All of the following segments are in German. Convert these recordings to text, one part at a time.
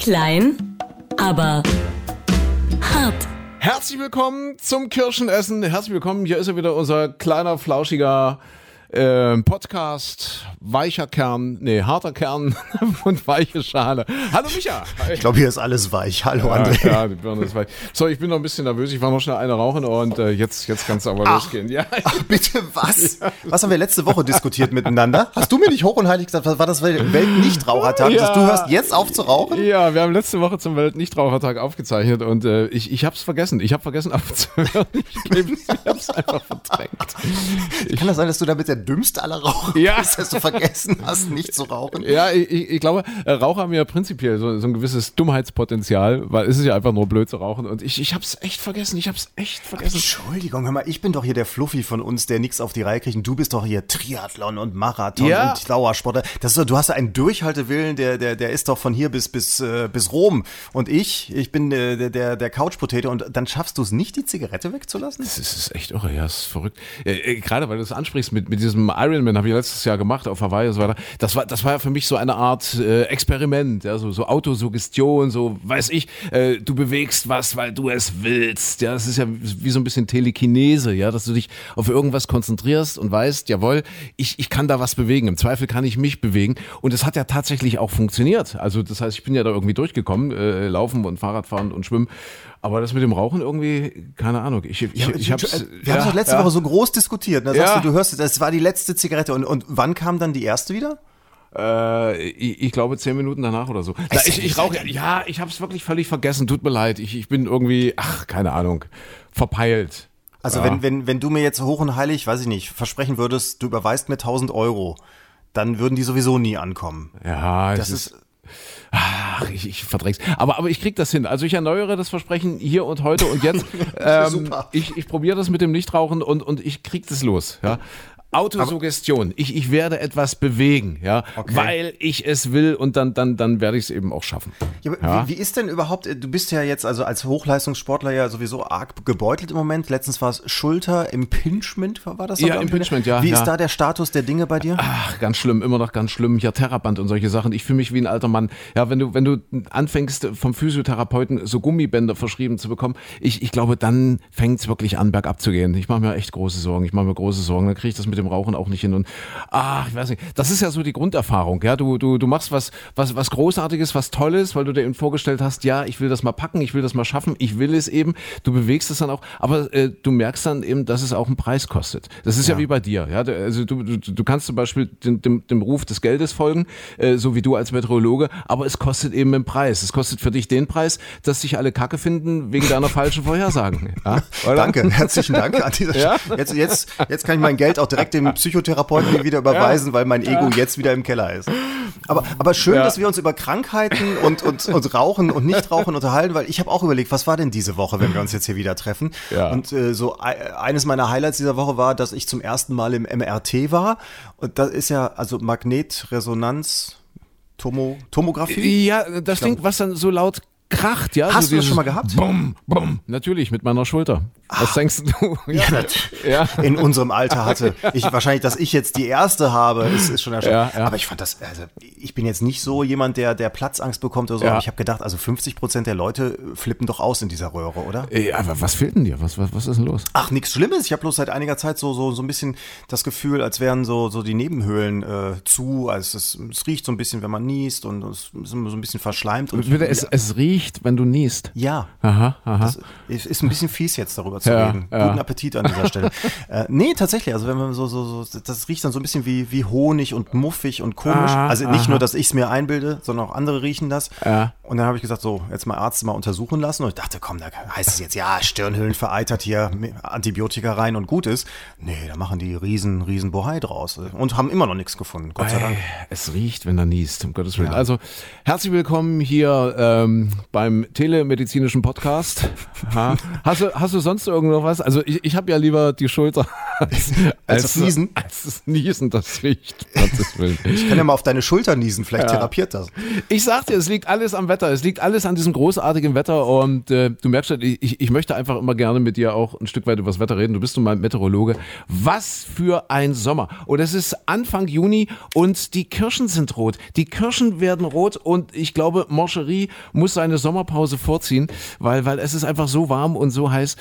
Klein, aber hart. Herzlich willkommen zum Kirschenessen. Herzlich willkommen. Hier ist er wieder, unser kleiner, flauschiger äh, Podcast. Weicher Kern, nee, harter Kern und weiche Schale. Hallo Micha. Ich glaube, hier ist alles weich. Hallo Ja, André. ja, die Birne ist weich. So, ich bin noch ein bisschen nervös. Ich war noch schnell eine rauchen und äh, jetzt, jetzt kann es aber losgehen. Ja, Ach, bitte, was? Was haben wir letzte Woche diskutiert miteinander? Hast du mir nicht hoch und heilig gesagt, was war das Weltnichtrauchertag? Ja. Dass du hörst jetzt auf zu rauchen? ja, wir haben letzte Woche zum Weltnichtrauchertag aufgezeichnet und äh, ich, ich habe es vergessen. Ich habe vergessen aufzuhören. Ich ich habe es einfach verdrängt. Kann das sein, dass du damit der dümmste aller Raucher Ja. bist, dass du vergessen hast, nicht zu rauchen? Ja, ich, ich glaube, äh, Raucher haben ja prinzipiell so, so ein gewisses Dummheitspotenzial, weil es ist ja einfach nur blöd zu rauchen. Und ich, ich habe es echt vergessen. Ich habe es echt vergessen. Entschuldigung, hör mal, ich bin doch hier der Fluffy von uns, der nichts auf die Reihe kriegt. Und du bist doch hier Triathlon und Marathon Ja. und Dauersportler. Das ist, du hast einen Durchhaltewillen, der, der, der ist doch von hier bis, bis, äh, bis Rom. Und ich, ich bin äh, der, der, der Couchpotato. Und dann schaffst du es nicht, die Zigarette wegzulassen? Das ist, echt irre, ja, das ist verrückt. Äh, äh, gerade weil du es ansprichst mit, mit diesem Ironman, habe ich letztes Jahr gemacht auf Hawaii und so weiter. Das war, das war ja für mich so eine Art äh, Experiment, ja, so, so Autosuggestion, so weiß ich, äh, du bewegst was, weil du es willst. Ja, das ist ja wie so ein bisschen Telekinese, ja, dass du dich auf irgendwas konzentrierst und weißt, jawohl, ich, ich kann da was bewegen. Im Zweifel kann ich mich bewegen. Und es hat ja tatsächlich auch funktioniert. Also das heißt, ich bin ja da irgendwie durchgekommen, äh, laufen und Fahrradfahren und schwimmen. Aber das mit dem Rauchen irgendwie, keine Ahnung. Ich, ich, ich, ich hab's, wir haben es doch letzte ja. Woche so groß diskutiert. Da sagst Ja. du, du hörst, das war die letzte Zigarette. Und, und wann kam dann die erste wieder? Äh, ich, ich glaube zehn Minuten danach oder so. Na, ich ich rauche, ja, ich habe es wirklich völlig vergessen. Tut mir leid. Ich, ich bin irgendwie, ach, keine Ahnung, verpeilt. Also Ja. wenn, wenn, wenn du mir jetzt hoch und heilig, weiß ich nicht, versprechen würdest, du überweist mir 1000 Euro, dann würden die sowieso nie ankommen. Ja, Das es ist, Ach, ich, ich verdräng's. Aber, aber ich krieg das hin. Also ich erneuere das Versprechen hier und heute und jetzt. ähm, Super. ich ich probiere das mit dem Nichtrauchen und, und ich krieg das los. Ja. Autosuggestion. Ich, ich werde etwas bewegen, ja, Okay. weil ich es will und dann, dann, dann werde ich es eben auch schaffen. ja, Ja. Wie, wie ist denn überhaupt, äh, du bist ja jetzt also als Hochleistungssportler ja sowieso arg gebeutelt im Moment. Letztens war es Schulter-Impingement, war das? Ja, ich? Impingement, ja, Wie ja. ist da der Status der Dinge bei dir? Ach, ganz schlimm, immer noch ganz schlimm. Ja, Theraband und solche Sachen. Ich fühle mich wie ein alter Mann. Ja, wenn du, wenn du anfängst, vom Physiotherapeuten so Gummibänder verschrieben zu bekommen, ich, ich glaube, dann fängt es wirklich an, bergab zu gehen. Ich mache mir echt große Sorgen. Ich mache mir große Sorgen. Dann kriege ich das mit dem Rauchen auch nicht hin. Und ach, ich weiß nicht. Das ist ja so die Grunderfahrung. Ja, du, du, du machst was, was, was Großartiges, was Tolles, weil du dir eben vorgestellt hast, ja, ich will das mal packen, ich will das mal schaffen, ich will es eben. Du bewegst es dann auch, aber äh, du merkst dann eben, dass es auch einen Preis kostet. Das ist ja, wie bei dir. Ja, Du- also du, du, du kannst zum Beispiel dem, dem, dem Ruf des Geldes folgen, äh, so wie du als Meteorologe, aber es kostet eben einen Preis. Es kostet für dich den Preis, dass sich alle Kacke finden wegen deiner falschen Vorhersagen. Ja? Danke, herzlichen Dank an dieser Ja? Jetzt, jetzt, jetzt kann ich mein Geld auch direkt dem Psychotherapeuten wieder überweisen, weil mein Ego jetzt wieder im Keller ist. Aber, aber schön, dass wir uns über Krankheiten und, und, und Rauchen und Nichtrauchen unterhalten, weil ich habe auch überlegt, was war denn diese Woche, wenn wir uns jetzt hier wieder treffen? Und äh, so ei- eines meiner Highlights dieser Woche war, dass ich zum ersten Mal im MRT war. Und das ist ja also Magnetresonanz. Tomo, Tomographie? Ja, das Ding, was dann so laut kracht, ja. Hast so du das schon mal gehabt? Bumm, bumm. Natürlich, mit meiner Schulter. Was denkst du? Ja, ja. in unserem Alter hatte. Ich, wahrscheinlich, dass ich jetzt die erste habe, ist, ist schon erstaunlich. Ja, ja. Aber ich fand das, also ich bin jetzt nicht so jemand, der, der Platzangst bekommt oder so, Ja. aber ich habe gedacht, also 50 Prozent der Leute flippen doch aus in dieser Röhre, oder? Ey, aber was fehlt denn dir? Was, was, was ist denn los? Ach, nichts Schlimmes. Ich habe bloß seit einiger Zeit so, so, so ein bisschen das Gefühl, als wären so, so die Nebenhöhlen äh, zu. Also es, es riecht so ein bisschen, wenn man niest und es ist so ein bisschen verschleimt. Und Bitte, es, es riecht, wenn du niest. ja. Aha, aha. Es ist ein bisschen fies jetzt darüber zu Ja, reden. ja. Guten Appetit an dieser Stelle. äh, nee, tatsächlich. Also wenn man so, so, so, das riecht dann so ein bisschen wie, wie Honig und muffig und komisch. Aha, also nicht aha. nur, dass ich es mir einbilde, sondern auch andere riechen das. Ja. Und dann habe ich gesagt, so, jetzt mal Arzt mal untersuchen lassen. Und ich dachte, komm, da heißt es jetzt, ja, Stirnhöhlen vereitert hier, Antibiotika rein und gut ist. Nee, da machen die riesen, riesen Bohai draus. Und haben immer noch nichts gefunden, Gott sei Dank. Es riecht, wenn er niest, um Gottes Willen. Also, herzlich willkommen hier ähm, beim telemedizinischen Podcast. Ha. Hast, du, hast du sonst irgendwo was? Also ich, ich habe ja lieber die Schulter als, als das Niesen. Als das Niesen, das riecht. Ich kann ja mal auf deine Schulter niesen, vielleicht Ja. therapiert das. Ich sag dir, es liegt alles am Wetter. Es liegt alles an diesem großartigen Wetter. Und äh, du merkst schon, ich, ich möchte einfach immer gerne mit dir auch ein Stück weit über das Wetter reden. Du bist nun mal Meteorologe. Was für ein Sommer. Und es ist Anfang Juni und die Kirschen sind rot. Die Kirschen werden rot und ich glaube, Morcherie muss seine Sommerpause vorziehen, weil, weil es ist einfach so warm und so heiß.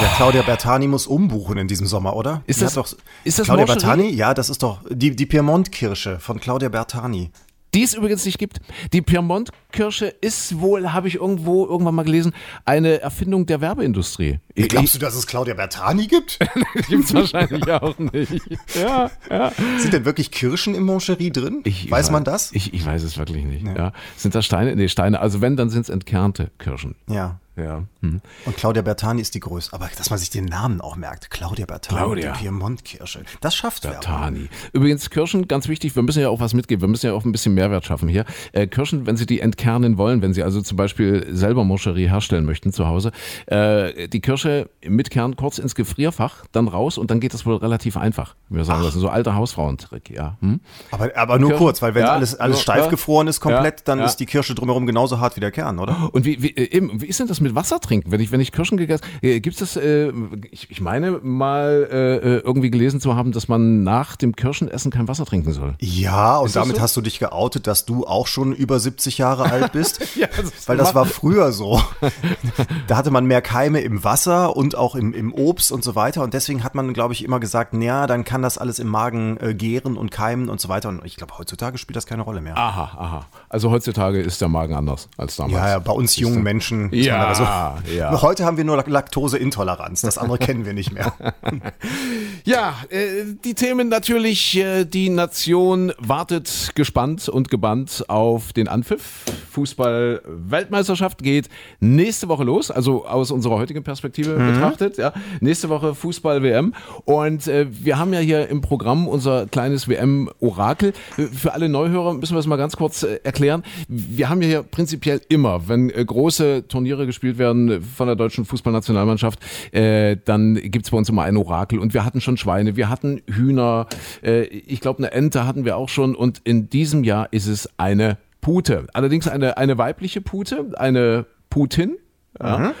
Ja, Claudia Bertani muss umbuchen in diesem Sommer, oder? Ist das- doch, ist das Claudia? Bertani? Ja, das ist doch die, die Piemont-Kirsche von Claudia Bertani. Die es übrigens nicht gibt. Die Piemont-Kirsche ist wohl, habe ich irgendwo irgendwann mal gelesen, eine Erfindung der Werbeindustrie. Glaubst du, dass es Claudia Bertani gibt? Gibt's wahrscheinlich auch nicht. Ja, ja. Sind denn wirklich Kirschen im Moncherie drin? weiß man das? Ich, ich weiß es wirklich nicht. Ja. Sind das Steine? Nee, Steine. Also wenn, dann sind es entkernte Kirschen. ja. Ja. Hm. Und Claudia Bertani ist die größte. Aber dass man sich den Namen auch merkt. Claudia Bertani, Claudia. die Piemont-Kirsche. Das schafft Werbung. Tani. Übrigens, Kirschen, ganz wichtig, wir müssen ja auch was mitgeben, wir müssen ja auch ein bisschen Mehrwert schaffen hier. Äh, Kirschen, wenn Sie die entkernen wollen, wenn Sie also zum Beispiel selber Moscherie herstellen möchten zu Hause, äh, die Kirsche mit Kern kurz ins Gefrierfach, dann raus und dann geht das wohl relativ einfach. Wir sagen das ist so alter Hausfrauentrick, ja. Hm? Aber, aber nur Kirschen- kurz, weil wenn Ja, alles, alles nur- steif ja. gefroren ist komplett, Ja, dann ja. ist die Kirsche drumherum genauso hart wie der Kern, oder? Und wie, wie, äh, eben, wie ist denn das mit Wasser trinken? Wenn ich, wenn ich Kirschen gegessen äh, gibt es das, äh, ich, ich meine mal äh, äh, irgendwie gelesen zu haben, dass man nach dem Kirschenessen kein Wasser trinken soll. Ja, und das damit so? hast du dich geoutet, dass du auch schon über 70 Jahre alt bist. Ja, das weil das war früher so. da hatte man mehr Keime im Wasser und auch im, im Obst und so weiter. Und deswegen hat man, glaube ich, immer gesagt, naja, dann kann das alles im Magen äh, gären und keimen und so weiter. Und ich glaube, heutzutage spielt das keine Rolle mehr. Aha, aha. Also heutzutage ist der Magen anders als damals. Ja, ja, bei uns jungen Menschen. ist Ja, man aber so. ja. Heute haben wir nur Laktoseintoleranz. Das andere kennen wir nicht mehr. Ja, äh, die Themen natürlich, äh, die Nation wartet gespannt und gebannt auf den Anpfiff. Fußball-Weltmeisterschaft geht nächste Woche los, also aus unserer heutigen Perspektive betrachtet. Ja. Nächste Woche Fußball-WM. Und äh, wir haben ja hier im Programm unser kleines WM-Orakel. Für alle Neuhörer müssen wir es mal ganz kurz äh, erklären. Wir haben ja hier prinzipiell immer, wenn äh, große Turniere gespielt werden äh, von der deutschen Fußballnationalmannschaft, äh, dann gibt es bei uns immer ein Orakel. Und wir hatten schon Schweine, wir hatten Hühner, äh, ich glaube eine Ente hatten wir auch schon. Und in diesem Jahr ist es eine Pute. Allerdings eine, eine weibliche Pute, eine Putin. Ja.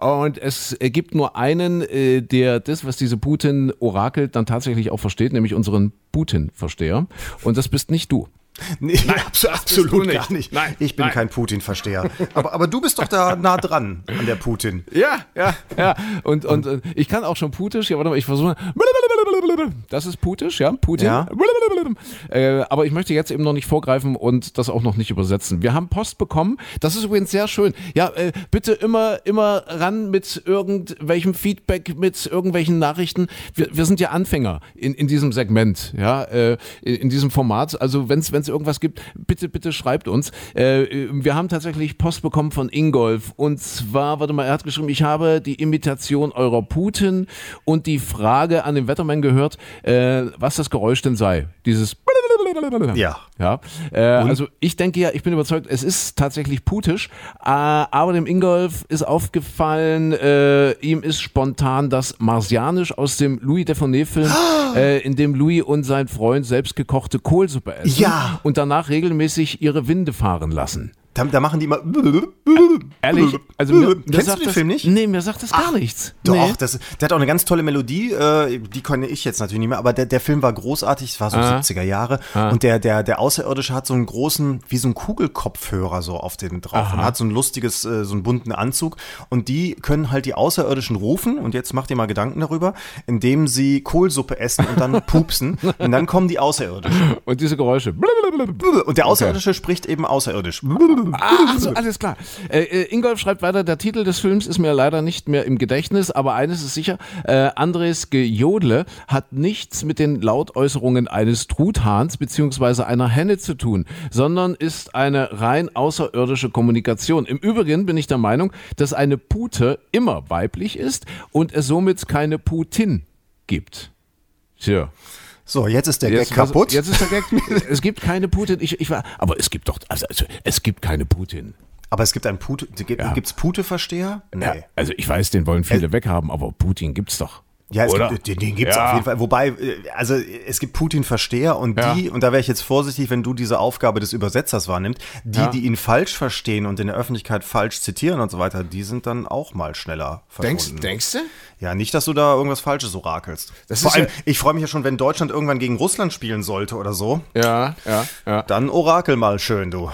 Und es gibt nur einen, äh, der das, was diese Putin orakelt, dann tatsächlich auch versteht, nämlich unseren Putin-Versteher. Und das bist nicht du. Nee, du absolut nicht. gar nicht. Nein, ich bin nein. kein Putin-Versteher. Aber, aber du bist doch da nah dran an der Putin. Ja, ja, ja. Und, und, äh, ich kann auch schon Putisch. Ja, warte mal, ich versuche. Das ist Putisch, ja, Putin. Ja. Äh, aber ich möchte jetzt eben noch nicht vorgreifen und das auch noch nicht übersetzen. Wir haben Post bekommen. Das ist übrigens sehr schön. Ja, äh, bitte immer, immer ran mit irgendwelchem Feedback, mit irgendwelchen Nachrichten. Wir, wir sind ja Anfänger in, in diesem Segment, ja, äh, in, in diesem Format. Also wenn es irgendwas gibt, bitte, bitte schreibt uns. Äh, wir haben tatsächlich Post bekommen von Ingolf und zwar, warte mal, er hat geschrieben, ich habe die Imitation eurer Putin und die Frage an den Wettermann gehört, äh, was das Geräusch denn sei. Dieses Ja. ja, äh, also ich denke ja, ich bin überzeugt, es ist tatsächlich putisch, äh, aber dem Ingolf ist aufgefallen, äh, ihm ist spontan das Marsianisch aus dem Louis Defonet-Film, äh, in dem Louis und sein Freund selbstgekochte Kohlsuppe essen Ja. Und danach regelmäßig ihre Winde fahren lassen. Da, da machen die immer. Ehrlich, also mir, Kennst du den das, Film nicht? Nee, mir sagt das gar nichts. Doch, nee. das, der hat auch eine ganz tolle Melodie, äh, die konnte ich jetzt natürlich nicht mehr, aber der, der Film war großartig, es war so Ah. 70er Jahre und der, der, der Außerirdische hat so einen großen, wie so ein Kugelkopfhörer so auf den drauf und hat so ein lustiges, äh, so einen bunten Anzug und die können halt die Außerirdischen rufen und jetzt macht ihr mal Gedanken darüber, indem sie Kohlsuppe essen und dann pupsen und dann kommen die Außerirdischen Und diese Geräusche. und der Außerirdische spricht eben außerirdisch. Ah, so, alles klar. Äh, äh, Ingolf schreibt weiter, der Titel des Films ist mir leider nicht mehr im Gedächtnis, aber eines ist sicher, äh, Andres Gejodle hat nichts mit den Lautäußerungen eines Truthahns bzw. einer Henne zu tun, sondern ist eine rein außerirdische Kommunikation. Im Übrigen bin ich der Meinung, dass eine Pute immer weiblich ist und es somit keine Putin gibt. Tja. So, jetzt ist der Jetzt, Gag kaputt. Jetzt ist der Gag. es gibt keine Putin. Ich, ich war, aber es gibt doch, also, also es gibt keine Putin. Aber es gibt einen Pute, gibt Ja. es Pute-Versteher? Nee. Ja, also ich weiß, den wollen viele weghaben, aber Putin gibt's doch. Ja, gibt, den, den gibt es Ja. auf jeden Fall. Wobei, äh, also es gibt Putin-Versteher und Ja. die, und da wäre ich jetzt vorsichtig, wenn du diese Aufgabe des Übersetzers wahrnimmst, die, Ja. die ihn falsch verstehen und in der Öffentlichkeit falsch zitieren und so weiter, die sind dann auch mal schneller verschwunden. denkst du? Ja, nicht, dass du da irgendwas Falsches orakelst. Das Vor ist allem, ja- ich freue mich ja schon, wenn Deutschland irgendwann gegen Russland spielen sollte oder so. Ja, ja, ja. Dann orakel mal schön, du.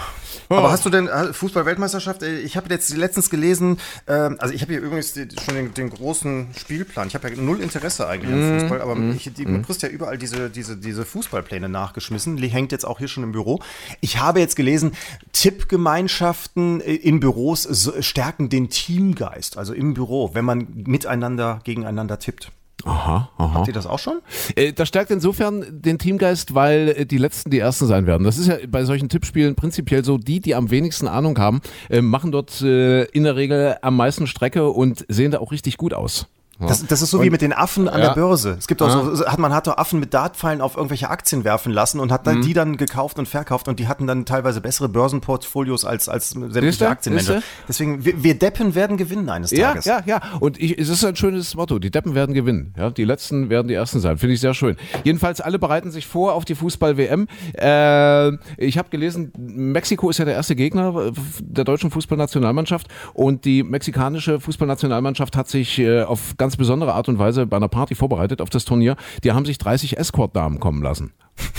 Aber hast du denn äh, Fußball-Weltmeisterschaft? äh, Ich habe jetzt letztens gelesen, ähm, also ich habe hier übrigens schon den, den großen Spielplan. Ich habe ja null Interesse eigentlich an Fußball, aber ich, die, du kriegst ja überall diese, diese, diese Fußballpläne nachgeschmissen. Die hängt jetzt auch hier schon im Büro. Ich habe jetzt gelesen, Tippgemeinschaften äh, in Büros stärken den Teamgeist, also im Büro, wenn man miteinander gegeneinander tippt. Aha, aha. Habt ihr das auch schon? Äh, Das stärkt insofern den Teamgeist, weil äh, die Letzten die Ersten sein werden. Das ist ja bei solchen Tippspielen prinzipiell so, die, die am wenigsten Ahnung haben, machen dort in der Regel am meisten Strecke und sehen da auch richtig gut aus. Ja. Das, das ist so wie mit den Affen an Ja. der Börse. Es gibt auch so, hat, man hat doch Affen mit Dartpfeilen auf irgendwelche Aktien werfen lassen und Mhm. hat dann die dann gekauft und verkauft und die hatten dann teilweise bessere Börsenportfolios als, als sämtliche Aktienmanager. Deswegen, wir, wir Deppen werden gewinnen eines Ja, Tages. ja, ja. Und ich, es ist ein schönes Motto. Die Deppen werden gewinnen. Ja, die Letzten werden die Ersten sein. Finde ich sehr schön. Jedenfalls, alle bereiten sich vor auf die Fußball-WM. Äh, ich habe gelesen, Mexiko ist ja der erste Gegner äh, der deutschen Fußballnationalmannschaft. Und die mexikanische Fußballnationalmannschaft hat sich äh, auf ganz besondere Art und Weise bei einer Party vorbereitet auf das Turnier. Die haben sich 30 Escort-Damen kommen lassen.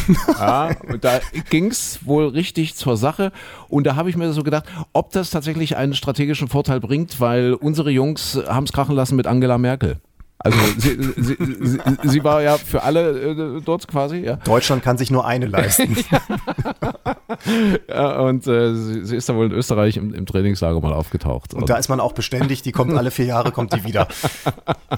Ja, und da ging's wohl richtig zur Sache. Und da habe ich mir so gedacht, ob das tatsächlich einen strategischen Vorteil bringt, weil unsere Jungs haben es krachen lassen mit Angela Merkel. Also sie, sie, sie, sie war ja für alle äh, dort quasi, ja. Deutschland kann sich nur eine leisten. ja und äh, sie, ist da wohl in Österreich im, im Trainingslager mal aufgetaucht. Und da ist man auch beständig, die kommt alle vier Jahre, kommt die wieder.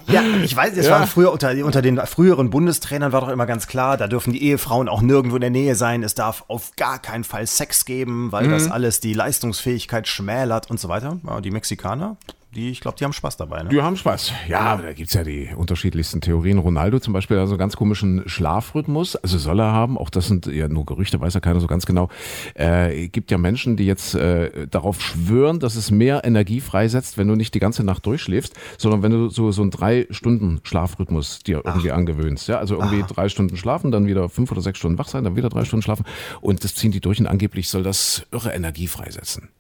Ja, ich weiß, es war früher unter, unter den früheren Bundestrainern war doch immer ganz klar, da dürfen die Ehefrauen auch nirgendwo in der Nähe sein. Es darf auf gar keinen Fall Sex geben, weil das alles die Leistungsfähigkeit schmälert und so weiter. Ja, die Mexikaner, die, ich glaube, die haben Spaß dabei. Ne? Die haben Spaß. Ja, da gibt's ja die unterschiedlichsten Theorien. Ronaldo zum Beispiel hat so einen ganz komischen Schlafrhythmus. Also soll er haben. Auch das sind ja nur Gerüchte, weiß ja keiner so ganz genau. Äh, gibt ja Menschen, die jetzt äh, darauf schwören, dass es mehr Energie freisetzt, wenn du nicht die ganze Nacht durchschläfst, sondern wenn du so, so einen drei Stunden Schlafrhythmus dir irgendwie angewöhnst. Ja, also irgendwie drei Stunden schlafen, dann wieder fünf oder sechs Stunden wach sein, dann wieder drei Stunden schlafen. Und das ziehen die durch und angeblich soll das irre Energie freisetzen.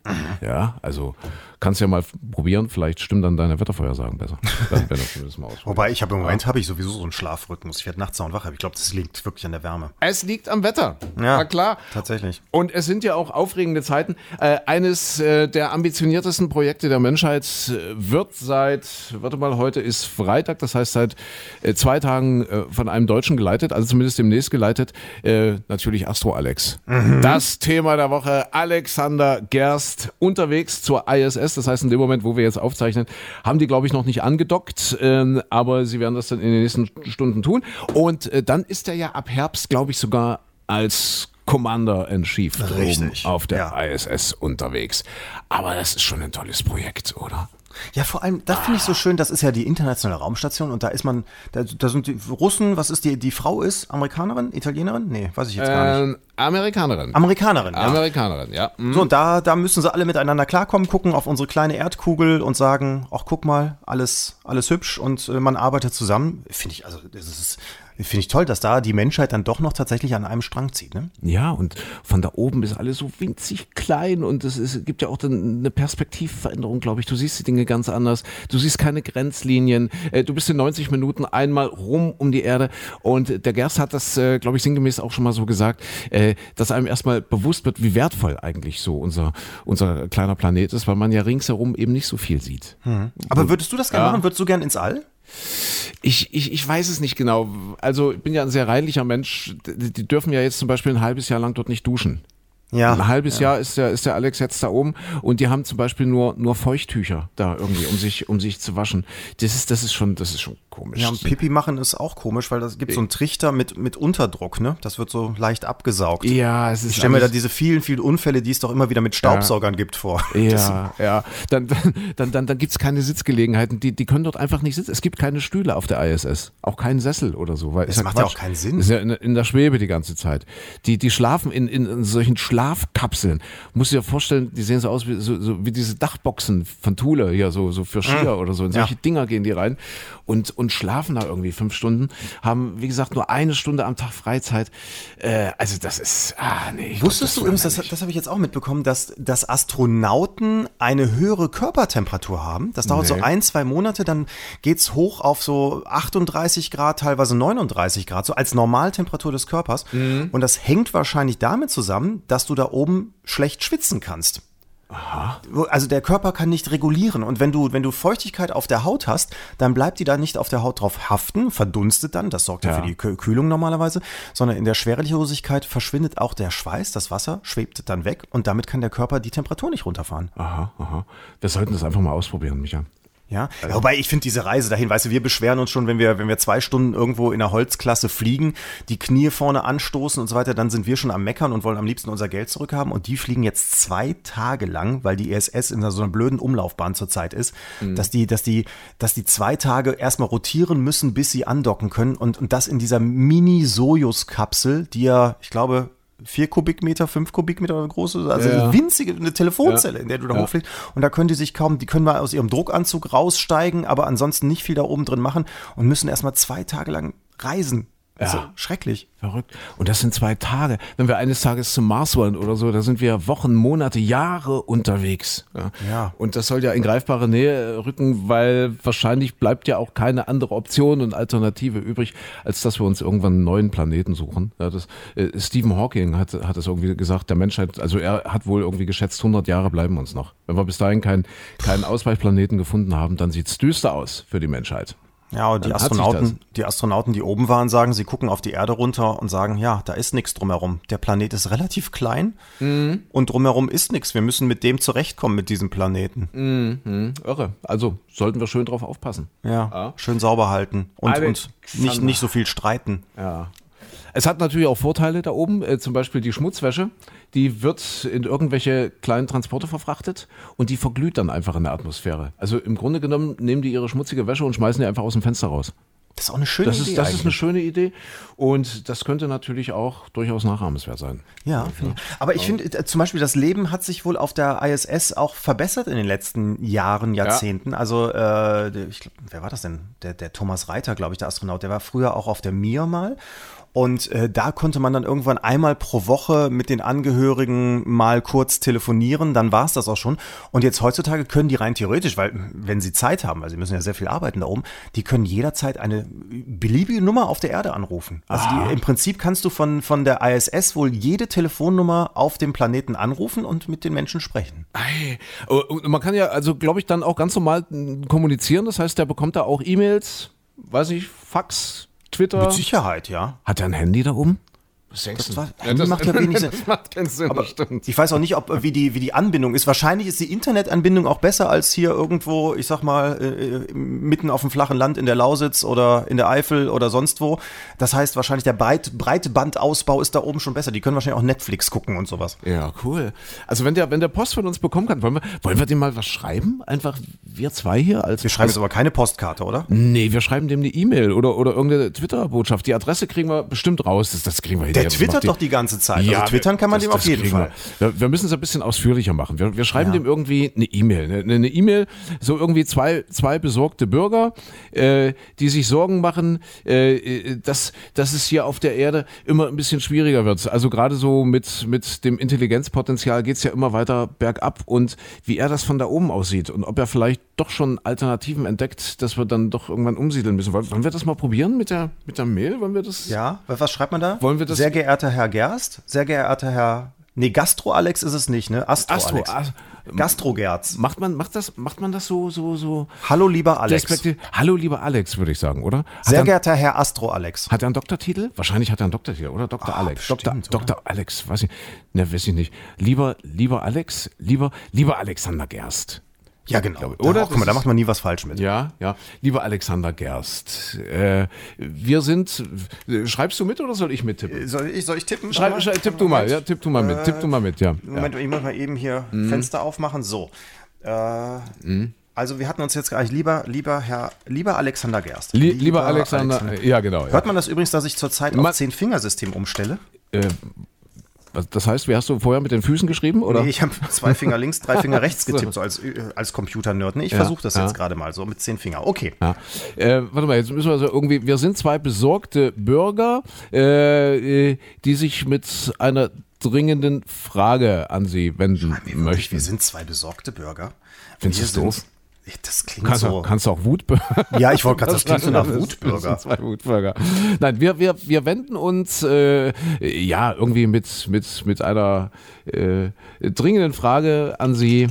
Ja, also kannst ja mal probieren. Vielleicht stimmen dann deine Wettervorhersagen besser. Dann, wenn du zumindest mal. Wobei ich habe im Moment habe ich sowieso so einen Schlafrhythmus. Ich werde nachts und wach. Ich glaube, das liegt wirklich an der Wärme. Es liegt am Wetter. Ja. Na klar. Tatsächlich. Und es sind ja auch aufregende Zeiten. Äh, eines äh, der ambitioniertesten Projekte der Menschheit äh, wird seit, warte mal, heute ist Freitag, das heißt seit äh, zwei Tagen äh, von einem Deutschen geleitet, also zumindest demnächst geleitet, äh, natürlich Astro Alex. Das Thema der Woche, Alexander Gerst unterwegs zur ISS, das heißt in dem Moment, wo wir jetzt aufzeichnen, haben die, glaube ich, noch nicht angedockt, ähm, aber sie werden das dann in den nächsten Stunden tun. Und äh, dann ist er ja ab Herbst, glaube ich, sogar als Commander in Chief auf der ja. ISS unterwegs. Aber das ist schon ein tolles Projekt, oder? Ja, vor allem, das finde ich so schön, das ist ja die internationale Raumstation und da ist man, da, da sind die Russen, was ist die, die Frau ist Amerikanerin, Italienerin? Nee, weiß ich jetzt gar nicht. Ähm, Amerikanerin. Amerikanerin, ja. Amerikanerin, ja. Mhm. So, und da, da müssen sie alle miteinander klarkommen, gucken auf unsere kleine Erdkugel und sagen, ach guck mal, alles, alles hübsch und äh, man arbeitet zusammen. Finde ich, also das ist, finde ich toll, dass da die Menschheit dann doch noch tatsächlich an einem Strang zieht. Ne? Ja, und von da oben ist alles so winzig klein und es ist, gibt ja auch dann eine Perspektivveränderung, glaube ich. Du siehst die Dinge ganz anders. Du siehst keine Grenzlinien. Äh, Du bist in 90 Minuten einmal rum um die Erde und der Gerst hat das, äh, glaube ich, sinngemäß auch schon mal so gesagt, äh, dass einem erstmal bewusst wird, wie wertvoll eigentlich so unser, unser kleiner Planet ist, weil man ja ringsherum eben nicht so viel sieht. Aber würdest du das gerne Ja. machen? Würdest du gern ins All? Ich, ich, ich weiß es nicht genau. Also ich bin ja ein sehr reinlicher Mensch. Die, die dürfen ja jetzt zum Beispiel ein halbes Jahr lang dort nicht duschen. Ja. Ein halbes Jahr ist der, ist der Alex jetzt da oben und die haben zum Beispiel nur, nur Feuchttücher da irgendwie, um sich, um sich zu waschen. Das ist, das ist schon, das ist schon komisch. Ja, und Pipi machen ist auch komisch, weil das gibt so einen Trichter mit, mit Unterdruck, ne? Das wird so leicht abgesaugt. Ja, es ist Ich stelle mir da diese vielen, vielen Unfälle, die es doch immer wieder mit Staubsaugern gibt, vor. Das- Ja, ja. Dann, dann, dann, dann, gibt es keine Sitzgelegenheiten. Die, die können dort einfach nicht sitzen. Es gibt keine Stühle auf der ISS. Auch keinen Sessel oder so. Weil Das macht ja auch keinen Sinn. Ist ja in, in der Schwebe die ganze Zeit. Die, die schlafen in, in, in solchen Schlafkapseln. Musst du dir vorstellen, die sehen so aus wie, so, so wie diese Dachboxen von Thule hier, so, so für Skier oder so. In solche Ja. Dinger gehen die rein und, und schlafen da irgendwie fünf Stunden. Haben, wie gesagt, nur eine Stunde am Tag Freizeit. Äh, also das ist, ah nee. glaub, Wusstest das du übrigens, das, das habe ich jetzt auch mitbekommen, dass, dass Astronauten eine höhere Körpertemperatur haben. Das dauert so Nee. ein, zwei Monate, dann geht's hoch auf so 38 Grad, teilweise 39 Grad, so als Normaltemperatur des Körpers. Mhm. Und das hängt wahrscheinlich damit zusammen, dass du da oben schlecht schwitzen kannst. Wo- Also der Körper kann nicht regulieren und wenn du wenn du Feuchtigkeit auf der Haut hast, dann bleibt die da nicht auf der Haut drauf haften, verdunstet dann, das sorgt ja, Ja. für die Kü- Kühlung normalerweise, sondern in der Schwerelosigkeit verschwindet auch der Schweiß, das Wasser schwebt dann weg und damit kann der Körper die Temperatur nicht runterfahren. Aha, aha. Wir sollten das einfach mal ausprobieren, Micha. Ja, wobei ich finde diese Reise dahin, weißt du, wir beschweren uns schon, wenn wir, wenn wir zwei Stunden irgendwo in der Holzklasse fliegen, die Knie vorne anstoßen und so weiter, dann sind wir schon am Meckern und wollen am liebsten unser Geld zurückhaben. Und die fliegen jetzt zwei Tage lang, weil die ISS in so einer blöden Umlaufbahn zurzeit ist, dass die, dass die, dass die zwei Tage erstmal rotieren müssen, bis sie andocken können. Und, und das in dieser Mini-Sojus-Kapsel, die ja, ich glaube, vier Kubikmeter, fünf Kubikmeter groß ist, also Ja. eine winzige, eine Telefonzelle, Ja. in der du da Ja. hochfliegst. Und da können die sich kaum, die können mal aus ihrem Druckanzug raussteigen, aber ansonsten nicht viel da oben drin machen und müssen erstmal zwei Tage lang reisen. Ja. schrecklich. Verrückt. Und das sind zwei Tage. Wenn wir eines Tages zum Mars wollen oder so, da sind wir Wochen, Monate, Jahre unterwegs. Ja. Ja. Und das soll ja in greifbare Nähe rücken, weil wahrscheinlich bleibt ja auch keine andere Option und Alternative übrig, als dass wir uns irgendwann einen neuen Planeten suchen. Ja, das, äh, Stephen Hawking hat, hat es irgendwie gesagt, der Menschheit, also er hat wohl irgendwie geschätzt, 100 Jahre bleiben uns noch. Wenn wir bis dahin keinen keinen Ausweichplaneten gefunden haben, dann sieht's düster aus für die Menschheit. Ja, und die Astronauten, die Astronauten, die oben waren, sagen, sie gucken auf die Erde runter und sagen, ja, da ist nichts drumherum. Der Planet ist relativ klein Mhm. und drumherum ist nichts. Wir müssen mit dem zurechtkommen, mit diesem Planeten. Mhm. Irre. Also sollten wir schön drauf aufpassen. Ja, schön sauber halten und, und nicht, nicht so viel streiten. Ja. Es hat natürlich auch Vorteile da oben, äh, zum Beispiel die Schmutzwäsche, die wird in irgendwelche kleinen Transporte verfrachtet und die verglüht dann einfach in der Atmosphäre. Also im Grunde genommen nehmen die ihre schmutzige Wäsche und schmeißen die einfach aus dem Fenster raus. Das ist auch eine schöne Das Idee ist, das ist eine schöne Idee und das könnte natürlich auch durchaus nachahmenswert sein. Ja, ich. aber ich finde äh, zum Beispiel, das Leben hat sich wohl auf der ISS auch verbessert in den letzten Jahren, Jahrzehnten. Also, äh, ich glaub, wer war das denn? Der, der Thomas Reiter, glaube ich, der Astronaut, der war früher auch auf der Mir mal. Und äh, da konnte man dann irgendwann einmal pro Woche mit den Angehörigen mal kurz telefonieren, dann war es das auch schon. Und jetzt heutzutage können die rein theoretisch, weil wenn sie Zeit haben, weil sie müssen ja sehr viel arbeiten da oben, die können jederzeit eine beliebige Nummer auf der Erde anrufen. Also die, im Prinzip kannst du von, von der ISS wohl jede Telefonnummer auf dem Planeten anrufen und mit den Menschen sprechen. Ei. Und man kann ja also, glaube ich, dann auch ganz normal m, kommunizieren. Das heißt, der bekommt da auch E-Mails, weiß ich, Fax, Twitter. Mit Sicherheit, ja. Hat er ein Handy da oben? Was denkst Das war- Handy macht ja wenig Sinn. Das macht keinen Sinn, Aber das stimmt. ich weiß auch nicht, ob, wie, die, wie die Anbindung ist. Wahrscheinlich ist die Internetanbindung auch besser als hier irgendwo, ich sag mal, äh, mitten auf dem flachen Land in der Lausitz oder in der Eifel oder sonst wo. Das heißt, wahrscheinlich der Breit, Breitbandausbau ist da oben schon besser. Die können wahrscheinlich auch Netflix gucken und sowas. Ja, cool. Also wenn der, wenn der Post von uns bekommen kann, wollen wir, wollen wir dem mal was schreiben? Einfach wir zwei hier als Wir schreiben jetzt aber keine Postkarte, oder? Nee, wir schreiben dem eine E-Mail oder, oder irgendeine Twitter-Botschaft. Die Adresse kriegen wir bestimmt raus. Das, das kriegen wir hin. Der Das twittert doch die ganze Zeit. also twittern kann man das- dem auf jeden Fall. Wir, wir, müssen es ein bisschen ausführlicher machen. Wir, wir schreiben Ja. dem irgendwie eine E-Mail. Eine eine E-Mail, so irgendwie zwei, zwei besorgte Bürger, äh, die sich Sorgen machen, äh, äh, dass, dass es hier auf der Erde immer ein bisschen schwieriger wird. Also gerade so mit, mit dem Intelligenzpotenzial geht es ja immer weiter bergab und wie er das von da oben aussieht und ob er vielleicht doch schon Alternativen entdeckt, dass wir dann doch irgendwann umsiedeln müssen. Wollen, wollen wir das mal probieren mit der, mit der Mail? Wollen wir das? Ja, was schreibt man da? Wollen wir das- Sehr geehrter Herr Gerst, sehr geehrter Herr. Nee, Gastro-Alex ist es nicht, ne? Astro-Alex. Astro, Gastro-Gerz. Macht man, macht das, macht man das so, so, so? Hallo, lieber Alex. Hallo, lieber Alex, würde ich sagen, oder? Hat Sehr er, geehrter Herr Astro-Alex. hat er einen Doktortitel? Wahrscheinlich hat er einen Doktortitel, oder? Dr. Ah, Alex. bestimmt, oder? Dr. Alex, weiß ich. Ne, weiß ich nicht. Lieber, lieber Alex, lieber, lieber Alexander Gerst. Ja, genau. Glaube ich. Oder? Oder? Guck mal, da macht man nie was falsch mit. Ja, ja. Lieber Alexander Gerst, äh, wir sind. äh, Schreibst du mit oder soll ich mittippen? Soll ich, soll ich tippen? Schreib, Warte schreib, tipp du mal, ja, tipp du mal mit, tipp du mal mit, ja. ja. Moment, ich muss mal eben hier Mhm. Fenster aufmachen. So. Äh, Also wir hatten uns jetzt gleich lieber, lieber Herr, lieber Alexander Gerst. Lie lieber Alexander, äh, ja genau. Ja. Hört man das übrigens, dass ich zurzeit auf Zehn-Fingersystem umstelle? Das heißt, wie hast du vorher mit den Füßen geschrieben? Oder? Nee, ich habe zwei Finger links, drei Finger rechts getippt, so als, äh, als Computer-Nerd. Nee, ich versuche das ja. jetzt gerade mal, so mit zehn Finger. Okay. Ja. Äh, warte mal, jetzt müssen wir so irgendwie, wir sind zwei besorgte Bürger, äh, äh, die sich mit einer dringenden Frage an Sie wenden möchten. wir sind zwei besorgte Bürger. Findest sind- doof? Das klingt Kannst, so. auch, kannst auch Wutbürger. ja, ich wollte gerade, das klingt so nach Wutbürger. Zwei Wutbürger. Nein, wir, wir, wir wenden uns äh, ja irgendwie mit, mit, mit einer äh, dringenden Frage an Sie.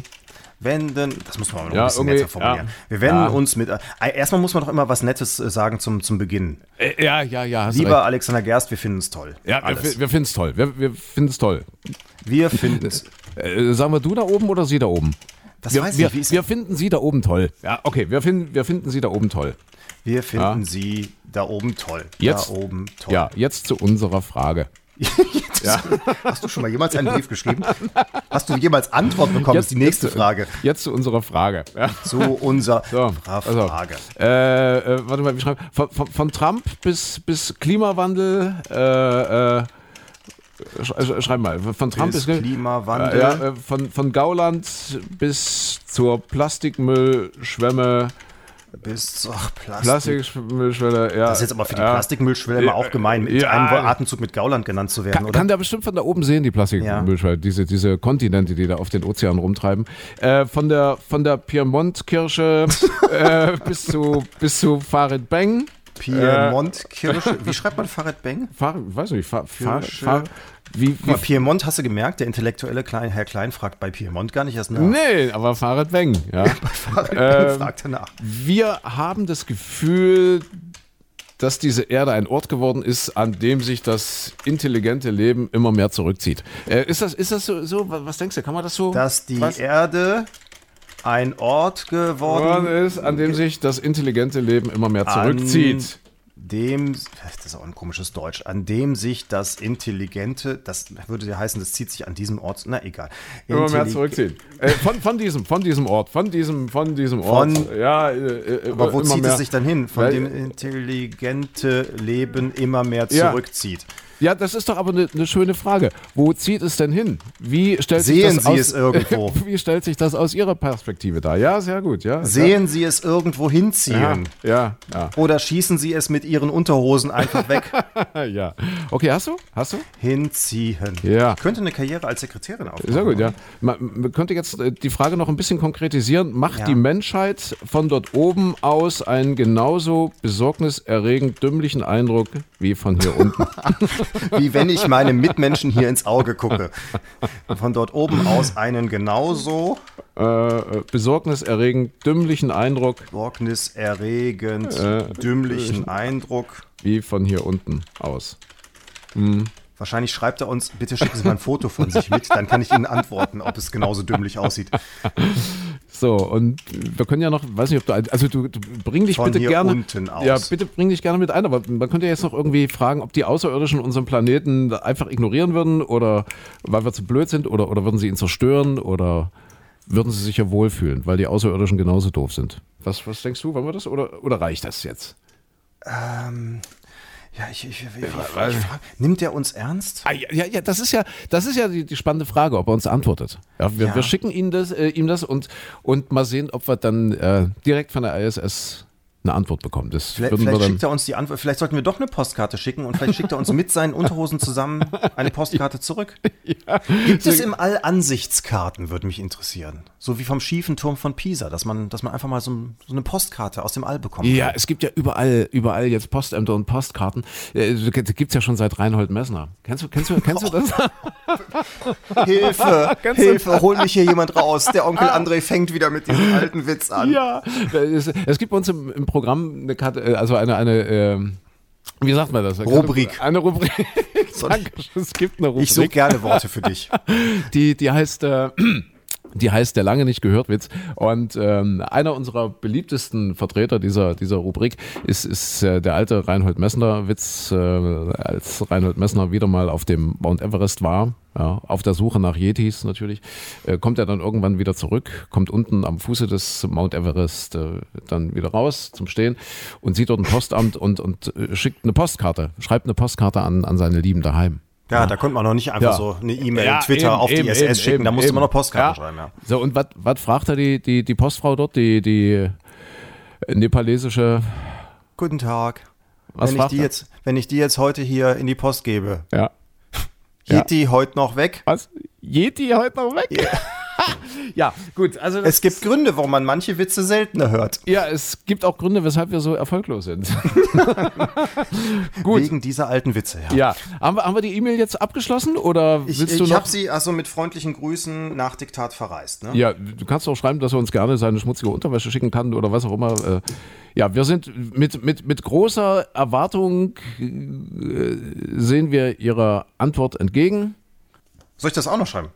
Wenden, das muss man noch Ja, ein bisschen netter formulieren. ja. Wir wenden Ja. uns mit. Äh, erstmal muss man doch immer was Nettes äh, sagen zum, zum Beginn. Äh, ja, ja, ja. Lieber recht. Alexander Gerst, wir finden es toll. Ja, wir, Alles. fi- wir finden es toll. Wir, wir finden es toll. Wir finden es. Äh, sagen wir du da oben oder Sie da oben? Das wir, weiß ich wir, nicht. Wir finden Sie da oben toll. Ja, okay, wir finden, wir finden Sie da oben toll. wir finden Ja. Sie da oben toll. Jetzt- Da oben toll. Ja, jetzt zu unserer Frage. ja. Hast du schon mal jemals einen Brief geschrieben? Hast du jemals Antwort bekommen? ist die nächste jetzt, Frage. Jetzt zu unserer Frage. Ja. Zu unserer So, Fra- also, Frage. Äh, äh, warte mal, wie schreiben? Von, von, von Trump bis, bis Klimawandel. Äh, äh, schreib mal. Von Trump Bis bis, Klimawandel. Äh, ja, äh, von, von Gauland bis zur Plastikmüllschwemme. Bis zur Plastik. Plastikmüllschwemme, ja. Das ist jetzt aber für die ja. Plastikmüllschwelle immer auch gemein, mit Ja. einem Atemzug mit Gauland genannt zu werden, Kann, oder? kann der bestimmt von da oben sehen, die Plastikmüllschwemme, diese, diese Kontinente, die da auf den Ozeanen rumtreiben. Äh, von der, von der Piemont-Kirche äh, bis, zu, bis zu Farid Bang. Piemont, Kirsche. Wie schreibt man Farid Beng? Fahr, weiß nicht, fahr, fahr, fahr, wie, wie, Piemont hast du gemerkt, der intellektuelle Klein, Herr Klein fragt bei Piemont gar nicht erst nach. nee, aber Farid Bang, ja. Farid Beng Ähm, fragt er nach. Wir haben das Gefühl, dass diese Erde ein Ort geworden ist, an dem sich das intelligente Leben immer mehr zurückzieht. Äh, ist das, ist das so, so, was denkst du, kann man das so? Dass die was Erde ein Ort geworden ist, an dem sich das intelligente Leben immer mehr zurückzieht. dem, das ist auch ein komisches Deutsch, an dem sich das Intelligente, das würde ja heißen, das zieht sich an diesem Ort, na egal. Immer mehr zurückziehen. Äh, von, von diesem, von diesem Ort, von diesem, von diesem Ort. Von- ja, äh, äh, Aber wo zieht mehr. es sich dann hin? Von dem intelligente Leben immer mehr zurückzieht. Ja, das ist doch aber eine ne schöne Frage. Wo zieht es denn hin? Wie stellt Sehen sich das Sie aus, es irgendwo? Wie stellt sich das aus Ihrer Perspektive dar? Ja, sehr gut, ja. Sehen Sie es irgendwo ja, hinziehen? ja, ja, Oder schießen Sie es mit Ihren Unterhosen einfach weg? ja, ja. Okay, hast du? Hast du? Hinziehen. Ja. Ich könnte eine Karriere als Sekretärin aufbauen. Sehr gut, ja. Man, könnte jetzt äh, die Frage noch ein bisschen konkretisieren. Macht Ja. die Menschheit von dort oben aus einen genauso besorgniserregend dümmlichen Eindruck wie von hier unten? Wie wenn ich meinem Mitmenschen hier ins Auge gucke. Von dort oben aus einen genauso äh, besorgniserregend dümmlichen Eindruck besorgniserregend Äh, dümmlichen Eindruck. wie von hier unten aus. Wahrscheinlich schreibt er uns, bitte schicken Sie mal ein Foto von sich mit, dann kann ich Ihnen antworten, ob es genauso dümmlich aussieht. So, und wir können ja noch, weiß nicht, ob du, also du, du bring dich Von bitte gerne. unten aus. Ja, bitte bring dich gerne mit ein, aber man könnte ja jetzt noch irgendwie fragen, ob die Außerirdischen unseren Planeten einfach ignorieren würden oder weil wir zu blöd sind oder, oder würden sie ihn zerstören oder würden sie sich ja wohlfühlen, weil die Außerirdischen genauso doof sind. Was, was denkst du, wollen wir das oder, oder reicht das jetzt? Ja, ich, ich, ich, ich, frage, nimmt er uns ernst? Ah, ja, ja, ja, das ist ja, das ist ja die, die spannende Frage, ob er uns antwortet. Ja, wir, Ja. wir schicken ihm das, äh, ihm das und, und mal sehen, ob wir dann äh, direkt von der ISS eine Antwort bekommen. Das Vielleicht, vielleicht schickt er uns die Antwort, vielleicht sollten wir doch eine Postkarte schicken und vielleicht schickt er uns mit seinen Unterhosen zusammen eine Postkarte zurück. Gibt es im All Ansichtskarten, würde mich interessieren. So wie vom schiefen Turm von Pisa, dass man, dass man einfach mal so, so eine Postkarte aus dem All bekommt. Ja, es gibt ja überall, überall jetzt Postämter und Postkarten. Äh, Das gibt es ja schon seit Reinhold Messner. Kennst du, kennst du, kennst du das? Hilfe, du- Hilfe, hol mich hier jemand raus. Der Onkel André fängt wieder mit diesem alten Witz an. ja. Es, es gibt bei uns im, im Programm eine Karte, äh, also eine, eine ähm, wie sagt man das? Rubrik. Eine Rubrik. Danke, es gibt eine Rubrik. Ich suche gerne Worte für dich. die, die heißt äh, Die heißt der lange nicht gehört Witz. Und ähm, einer unserer beliebtesten Vertreter dieser, dieser Rubrik ist, ist äh, der alte Reinhold Messner Witz, äh, als Reinhold Messner wieder mal auf dem Mount Everest war. Ja, auf der Suche nach Yetis natürlich, äh, kommt er dann irgendwann wieder zurück, kommt unten am Fuße des Mount Everest äh, dann wieder raus zum Stehen und sieht dort ein Postamt und, und äh, schickt eine Postkarte, schreibt eine Postkarte an, an seine Lieben daheim. Ja, da konnte man noch nicht einfach Ja. so eine E-Mail, Ja, Twitter eben, auf die eben, SS eben, schicken, da musste man noch Postkarten Ja. schreiben, ja. So, und was fragt er die, die, die Postfrau dort, die, die äh, nepalesische, Guten Tag. was wenn ich, die er? jetzt, wenn ich die jetzt heute hier in die Post gebe, Ja. Geht die heute noch weg? Was? Yeti heute noch weg? Ja, gut, also Es gibt Gründe, warum man manche Witze seltener hört. ja, es gibt auch Gründe, weshalb wir so erfolglos sind. Gut. Wegen dieser alten Witze, ja. Ja, haben wir, haben wir die E-Mail jetzt abgeschlossen oder Ich, willst du ich noch? habe sie also mit freundlichen Grüßen nach Diktat verreist. Ne? Ja, du kannst auch schreiben, dass er uns gerne seine schmutzige Unterwäsche schicken kann oder was auch immer. Äh, Ja, wir sind mit, mit, mit großer Erwartung äh, sehen wir Ihrer Antwort entgegen. Soll ich das auch noch schreiben?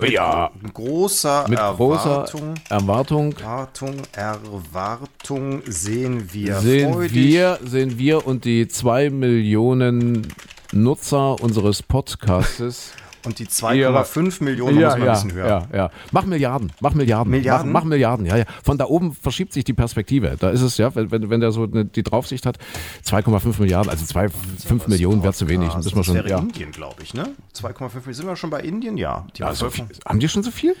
Ja, Mit großer mit großer Erwartung, Erwartung Erwartung, Erwartung sehen wir sehen freudig. wir, sehen wir und die zwei Millionen Nutzer unseres Podcastes. Und die 2,5 Millionen muss man ein bisschen höher. ja, ja. Mach Milliarden, mach Milliarden. Milliarden? Mach, mach Milliarden, ja, ja. Von da oben verschiebt sich die Perspektive. Da ist es ja, wenn, wenn der so eine, die Draufsicht hat, 2,5 Milliarden, also 2,5 Millionen wäre zu wenig. Das, Müssen wir schon, wäre ja. Indien, glaube ich, ne? 2,5 sind wir schon bei Indien? Ja. Die Ja, so viel. Haben die schon so viel?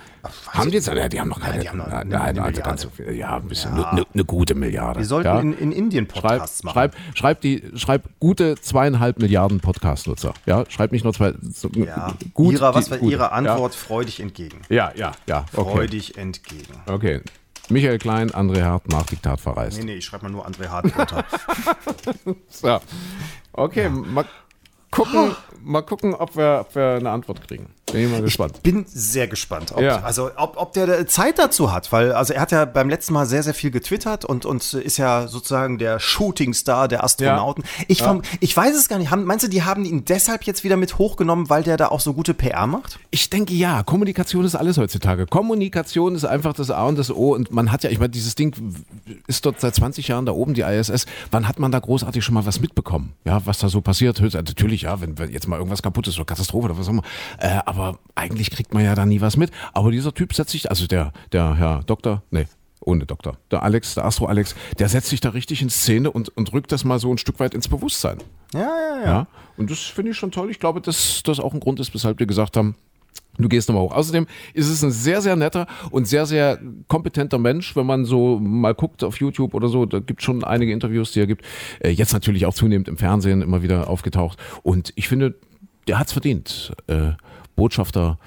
haben ich die jetzt? Ja, die haben noch keine. die haben noch nein, eine- nein, eine also ganz so viel. Ja, ein bisschen. Eine ne, gute Milliarde. Wir sollten ja. in, in Indien Schreib, Podcasts machen. schreib, schreib, die, schreib gute zweieinhalb Milliarden Podcast-Nutzer. Ja, schreib nicht nur zwei. So, ja. Gut, ihrer, was war. Ihre Antwort? Freudig entgegen. Ja, ja, ja. ja. Okay. Freudig entgegen. okay. Michael Klein, André Hart nach Diktat verreist. Nee, nee, ich schreibe mal nur André Hart runter. So. Okay, mal gucken, mal gucken, ob wir, ob wir eine Antwort kriegen. Bin ich mal gespannt. Bin sehr gespannt, ob, Ja. also, ob, ob der Zeit dazu hat, weil also er hat ja beim letzten Mal sehr, sehr viel getwittert und, und ist ja sozusagen der Shootingstar der Astronauten. Ich, verm- ich weiß es gar nicht. Haben, meinst du, die haben ihn deshalb jetzt wieder mit hochgenommen, weil der da auch so gute PR macht? Ich denke ja, Kommunikation ist alles heutzutage. Kommunikation ist einfach das A und das O und man hat ja, ich meine, dieses Ding ist dort seit 20 Jahren da oben, die ISS. Wann hat man da großartig schon mal was mitbekommen? Ja, was da so passiert? Natürlich, ja, wenn, wenn jetzt mal irgendwas kaputt ist oder Katastrophe oder was auch immer. Äh, aber eigentlich kriegt man ja da nie was mit. Aber dieser Typ setzt sich, also der, der Herr Doktor, nee, ohne Doktor, der Alex, der Astro Alex, der setzt sich da richtig in Szene und, und rückt das mal so ein Stück weit ins Bewusstsein. Ja, ja, ja. Ja, und das finde ich schon toll. Ich glaube, dass das auch ein Grund ist, weshalb wir gesagt haben, du gehst nochmal hoch. Außerdem ist es ein sehr, sehr netter und sehr, sehr kompetenter Mensch, wenn man so mal guckt auf YouTube oder so. Da gibt schon einige Interviews, die er gibt. Äh, Jetzt natürlich auch zunehmend im Fernsehen immer wieder aufgetaucht. Und ich finde, der hat es verdient. Botschafter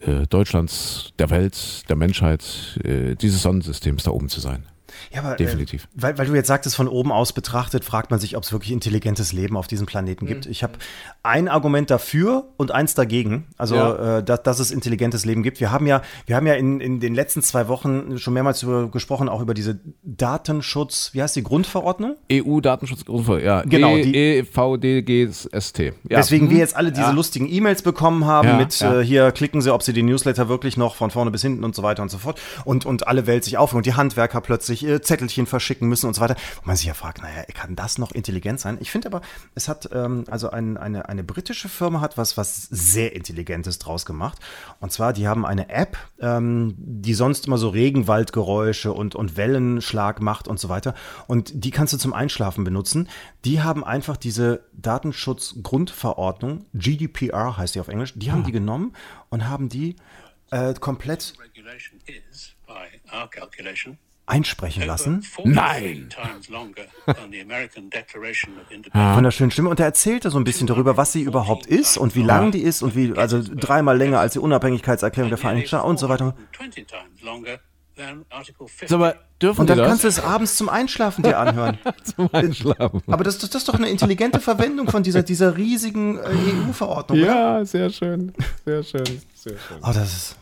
äh, Deutschlands, der Welt, der Menschheit, äh, dieses Sonnensystems da oben zu sein. Ja, aber, Definitiv. Äh, weil, weil du jetzt sagtest, von oben aus betrachtet, fragt man sich, ob es wirklich intelligentes Leben auf diesem Planeten gibt. Mhm. Ich habe ein Argument dafür und eins dagegen, also Ja. äh, dass, dass es intelligentes Leben gibt. Wir haben ja, wir haben ja in, in den letzten zwei Wochen schon mehrmals über, gesprochen, auch über diese Datenschutz, wie heißt die Grundverordnung? EU-Datenschutzgrundverordnung, ja. Genau, E, die- EVDGST. Ja. Weswegen wir jetzt alle diese Ja. lustigen E-Mails bekommen haben Ja, mit ja. Äh, hier klicken Sie, ob Sie den Newsletter wirklich noch von vorne bis hinten und so weiter und so fort. Und, und alle Welt sich auf und die Handwerker plötzlich äh, Zettelchen verschicken müssen und so weiter. Wo man sich ja fragt, naja, kann das noch intelligent sein? Ich finde aber, es hat, ähm, also ein, eine, eine britische Firma hat was, was sehr Intelligentes draus gemacht. Und zwar, die haben eine App, ähm, die sonst immer so Regenwaldgeräusche und, und Wellenschlag macht und so weiter. Und die kannst du zum Einschlafen benutzen. Die haben einfach diese Datenschutzgrundverordnung, GDPR heißt die auf Englisch, die haben die genommen und haben die äh, komplett regulation is, by our calculation, einsprechen lassen. Nein. times longer than the American Declaration of Independence. Von der schönen Stimme. Und er erzählte so ein bisschen darüber, was sie überhaupt ist und wie lang die ist und wie, also dreimal länger als die Unabhängigkeitserklärung der Vereinigten Staaten und so weiter. 20 times longer than Article 50. Sag mal, dürfen Und dann kannst du es abends zum Einschlafen dir anhören. zum Einschlafen. Aber das, das, das ist doch eine intelligente Verwendung von dieser, dieser riesigen äh, EU-Verordnung. oder? Ja, sehr schön. Sehr schön. Sehr schön. Oh, das ist.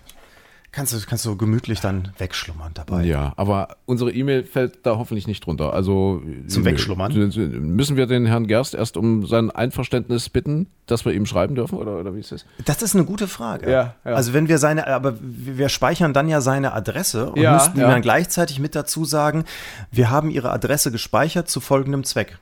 Kannst du, kannst du gemütlich dann wegschlummern dabei. Ja, aber unsere E-Mail fällt da hoffentlich nicht drunter. Also Zum Wegschlummern? Müssen wir den Herrn Gerst erst um sein Einverständnis bitten, dass wir ihm schreiben dürfen oder, oder wie ist das? Das ist eine gute Frage. Ja, ja. Also wenn wir seine, aber wir speichern dann ja seine Adresse und Ja, müssten ihm dann gleichzeitig mit dazu sagen, wir haben Ihre Adresse gespeichert zu folgendem Zweck.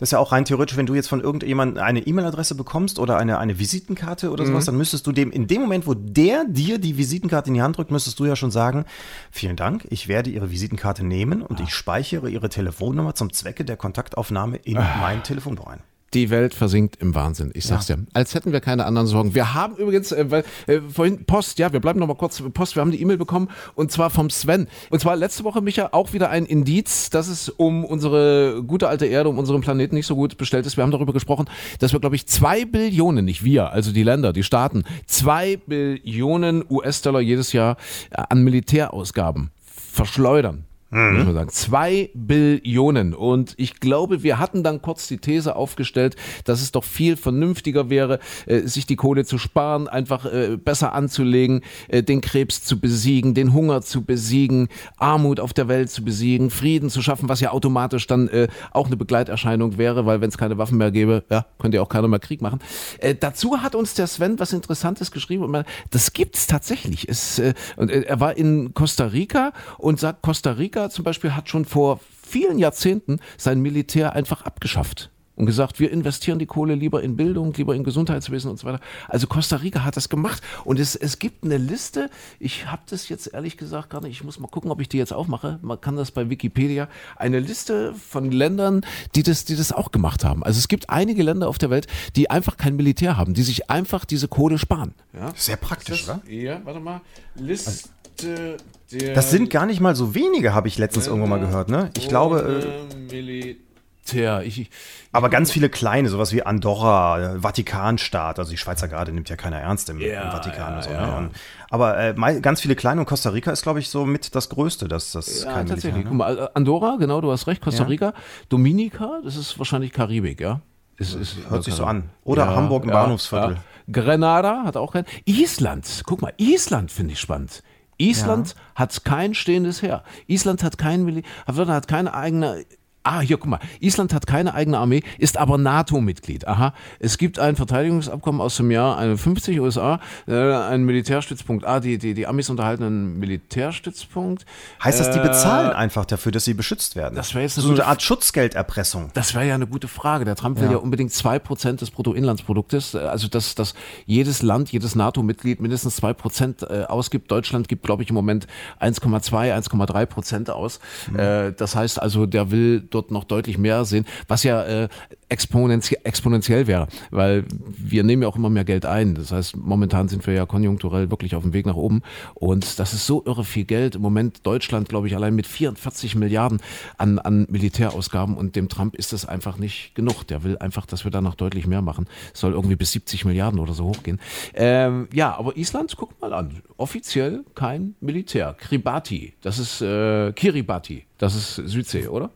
Das ist ja auch rein theoretisch, wenn du jetzt von irgendjemandem eine E-Mail-Adresse bekommst oder eine, eine Visitenkarte oder Mhm. sowas, dann müsstest du dem in dem Moment, wo der dir die Visitenkarte in die Hand drückt, müsstest du ja schon sagen, vielen Dank, ich werde Ihre Visitenkarte nehmen und ich speichere Ihre Telefonnummer zum Zwecke der Kontaktaufnahme in Ah. mein Telefonbuch ein. Die Welt versinkt im Wahnsinn. Ich sag's dir. Als hätten wir keine anderen Sorgen. Wir haben übrigens, äh, weil, äh, vorhin Post, ja, wir bleiben noch mal kurz Post. Wir haben die E-Mail bekommen und zwar vom Sven. Und zwar letzte Woche, Micha, auch wieder ein Indiz, dass es um unsere gute alte Erde, um unseren Planeten nicht so gut bestellt ist. Wir haben darüber gesprochen, dass wir, glaube ich, zwei Billionen, nicht wir, also die Länder, die Staaten, zwei Billionen US-Dollar jedes Jahr äh, an Militärausgaben verschleudern. Muss man sagen. Zwei Billionen. Und ich glaube, wir hatten dann kurz die These aufgestellt, dass es doch viel vernünftiger wäre, äh, sich die Kohle zu sparen, einfach äh, besser anzulegen, äh, den Krebs zu besiegen, den Hunger zu besiegen, Armut auf der Welt zu besiegen, Frieden zu schaffen, was ja automatisch dann äh, auch eine Begleiterscheinung wäre, weil wenn es keine Waffen mehr gäbe, ja, könnte ja auch keiner mehr Krieg machen. Äh, dazu hat uns der Sven was Interessantes geschrieben und man, das gibt's tatsächlich. Es, äh, und äh, er war in Costa Rica und sagt, Costa Rica zum Beispiel hat schon vor vielen Jahrzehnten sein Militär einfach abgeschafft. Und gesagt, wir investieren die Kohle lieber in Bildung, lieber in Gesundheitswesen und so weiter. Also Costa Rica hat das gemacht. Und es, es gibt eine Liste, ich habe das jetzt ehrlich gesagt gar nicht, ich muss mal gucken, ob ich die jetzt aufmache. Man kann das bei Wikipedia. Eine Liste von Ländern, die das, die das auch gemacht haben. Also es gibt einige Länder auf der Welt, die einfach kein Militär haben, die sich einfach diese Kohle sparen. Ja? Sehr praktisch, oder? Ja, warte mal. Liste der Das sind gar nicht mal so wenige, habe ich letztens irgendwo mal gehört, ne? Ich glaube, äh, Militär. Ich, ich, aber ganz viele kleine, sowas wie Andorra, Vatikanstaat, also die Schweizer Garde nimmt ja keiner ernst im, Ja, im Vatikan ja, und so. ja. Ne? Und, aber äh, ganz viele kleine und Costa Rica ist, glaube ich, so mit das Größte, dass das ja, kein tatsächlich. Militär, Guck ne? mal, äh, Andorra, genau, du hast recht, Costa Ja. Rica. Dominica, das ist wahrscheinlich Karibik, ja? Ist, ist, Hört sich so an. Oder Hamburg im Bahnhofsviertel. Grenada hat auch kein. Island, guck mal, Island finde ich spannend. Island hat kein stehendes Heer. Island hat kein Mili hat hat keine eigene. Ah, hier, guck mal. Island hat keine eigene Armee, ist aber NATO-Mitglied. Aha. Es gibt ein Verteidigungsabkommen aus dem Jahr 51 USA, äh, ein Militärstützpunkt. Ah, die, die, die Amis unterhalten einen Militärstützpunkt. Heißt das, die Äh, bezahlen einfach dafür, dass sie beschützt werden? Das wäre jetzt eine so eine Art Schutzgelderpressung. Das wäre ja eine gute Frage. Der Trump will Ja. ja unbedingt 2% des Bruttoinlandsproduktes, äh, also dass, dass jedes Land, jedes NATO-Mitglied mindestens 2% äh, ausgibt. Deutschland gibt, glaube ich, im Moment 1,2, 1,3 Prozent aus. Äh, das heißt also, der will dort noch deutlich mehr sehen, was ja äh, exponentiell, exponentiell wäre, weil wir nehmen ja auch immer mehr Geld ein. Das heißt, momentan sind wir ja konjunkturell wirklich auf dem Weg nach oben und das ist so irre viel Geld. Im Moment Deutschland, glaube ich, allein mit 44 Milliarden an, an Militärausgaben und dem Trump ist das einfach nicht genug. Der will einfach, dass wir da noch deutlich mehr machen. Es soll irgendwie bis 70 Milliarden oder so hochgehen. Ähm, ja, aber Island, guck mal an, offiziell kein Militär. Kiribati, das ist äh, Kiribati, das ist Südsee, oder?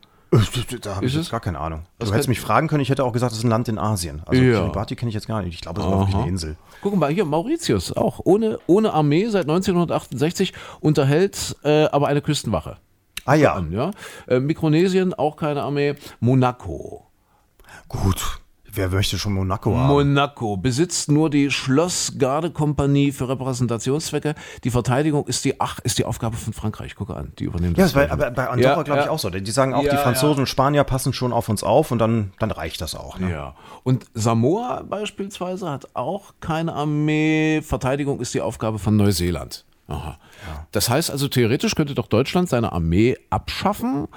Da habe ich jetzt gar keine Ahnung. Das Du hättest mich fragen können, ich hätte auch gesagt, das ist ein Land in Asien. Also Ja. Kiribati kenne ich jetzt gar nicht. Ich glaube, das war wirklich eine Insel. Guck mal, hier Mauritius auch. Ohne, ohne Armee seit 1968 unterhält äh, aber eine Küstenwache. Ah ja, An, ja? Äh, Mikronesien auch keine Armee. Monaco. gut. Wer möchte schon Monaco haben? Monaco besitzt nur die Schlossgarde-Kompanie für Repräsentationszwecke. Die Verteidigung ist die, ach, ist die Aufgabe von Frankreich. Gucke an, die übernehmen ja, das. das war, aber bei Andorra Ja, glaube ich ja. auch so. Die sagen auch, Ja, die Franzosen ja. und Spanier passen schon auf uns auf und dann, dann reicht das auch. Ne? Ja. Und Samoa beispielsweise hat auch keine Armee. Verteidigung ist die Aufgabe von Neuseeland. Aha. Das heißt also, theoretisch könnte doch Deutschland seine Armee abschaffen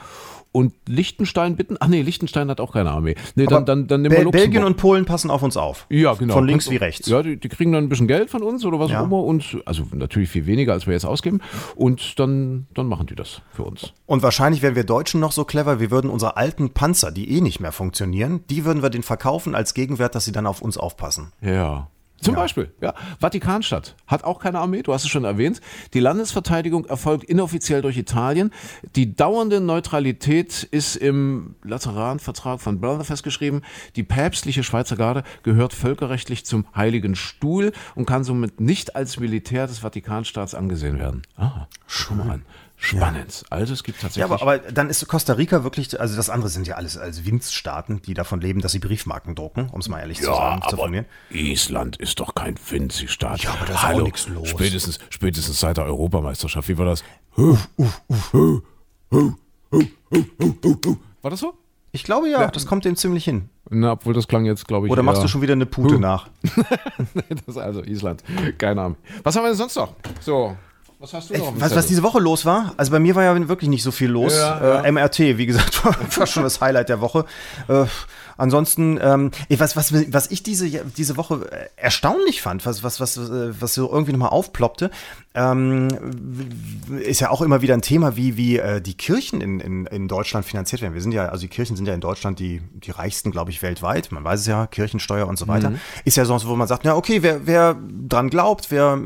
und Liechtenstein bitten. Ach nee, Liechtenstein hat auch keine Armee. Nee, dann, dann, dann nehmen wir Bel Luxemburg. Belgien und Polen passen auf uns auf. ja, genau. Von links wie rechts. Ja, die, die kriegen dann ein bisschen Geld von uns oder was Ja. auch immer. Und also natürlich viel weniger, als wir jetzt ausgeben. Und dann, dann machen die das für uns. Und wahrscheinlich wären wir Deutschen noch so clever, wir würden unsere alten Panzer, die eh nicht mehr funktionieren, die würden wir den verkaufen als Gegenwert, dass sie dann auf uns aufpassen. Ja. Zum Beispiel, ja. Vatikanstadt hat auch keine Armee, du hast es schon erwähnt. Die Landesverteidigung erfolgt inoffiziell durch Italien. Die dauernde Neutralität ist im Lateranvertrag von Brother festgeschrieben. Die päpstliche Schweizer Garde gehört völkerrechtlich zum Heiligen Stuhl und kann somit nicht als Militär des Vatikanstaats angesehen werden. Ah, guck mal an. Spannend. Also es gibt Ja, tatsächlich. aber, aber dann ist Costa Rica wirklich, also das andere sind ja alles als Winzstaaten, die davon leben, dass sie Briefmarken drucken, um es mal ehrlich zu sagen, zu formulieren. Island ist doch kein Winzigstaat. Ja, aber da ist auch Hallo, nichts los. Spätestens, spätestens seit der Europameisterschaft. Wie war das? War das so? Ich glaube ja, das kommt dem ziemlich hin. Na, obwohl das klang jetzt, glaube ich. Oder machst du schon wieder eine Pute nach? Das ist also Island. Keine Ahnung. Was haben wir denn sonst noch? So, was hast du noch? dem Was, was diese Woche los war, also bei mir war ja wirklich nicht so viel los. Ja, äh, MRT, wie gesagt, war, war schon das Highlight der Woche. Äh, ansonsten, ähm, ich- was, was, was ich diese, diese Woche erstaunlich fand, was, was, was, äh, was so irgendwie nochmal aufploppte, ähm, ist ja auch immer wieder ein Thema, wie, wie äh, die Kirchen in, in, in Deutschland finanziert werden. Wir sind ja, also die Kirchen sind ja in Deutschland die, die reichsten, glaube ich, weltweit. Man weiß es ja, Kirchensteuer und so weiter. Ist ja sonst, wo man sagt, ja, okay, wer, wer dran glaubt, wer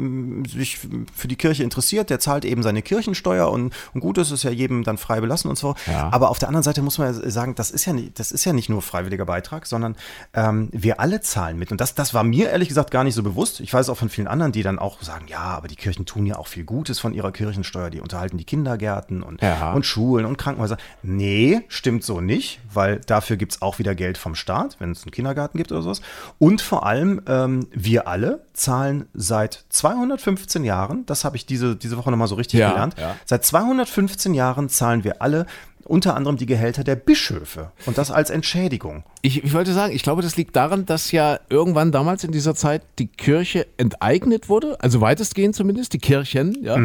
sich für die Kirche interessiert, der zahlt eben seine Kirchensteuer und, und gut ist, ist ja jedem dann frei belassen und so. Ja. Aber auf der anderen Seite muss man ja sagen, das ist ja nicht, das ist ja nicht nur freiwilliger Beitrag, sondern ähm, wir alle zahlen mit. Und das, das war mir ehrlich gesagt gar nicht so bewusst. Ich weiß auch von vielen anderen, die dann auch sagen, ja, aber die Kirchen tun ja auch viel Gutes von ihrer Kirchensteuer, die unterhalten die Kindergärten und, Ja. und Schulen und Krankenhäuser. Nee, stimmt so nicht, weil dafür gibt es auch wieder Geld vom Staat, wenn es einen Kindergarten gibt oder sowas. Und vor allem, ähm, wir alle zahlen seit 215 Jahren, das habe ich diese, diese Woche nochmal so richtig Ja, gelernt, ja. seit 215 Jahren zahlen wir alle unter anderem die Gehälter der Bischöfe und das als Entschädigung. Ich, ich wollte sagen, ich glaube, das liegt daran, dass ja irgendwann damals in dieser Zeit die Kirche enteignet wurde, also weitestgehend zumindest, die Kirchen, ja,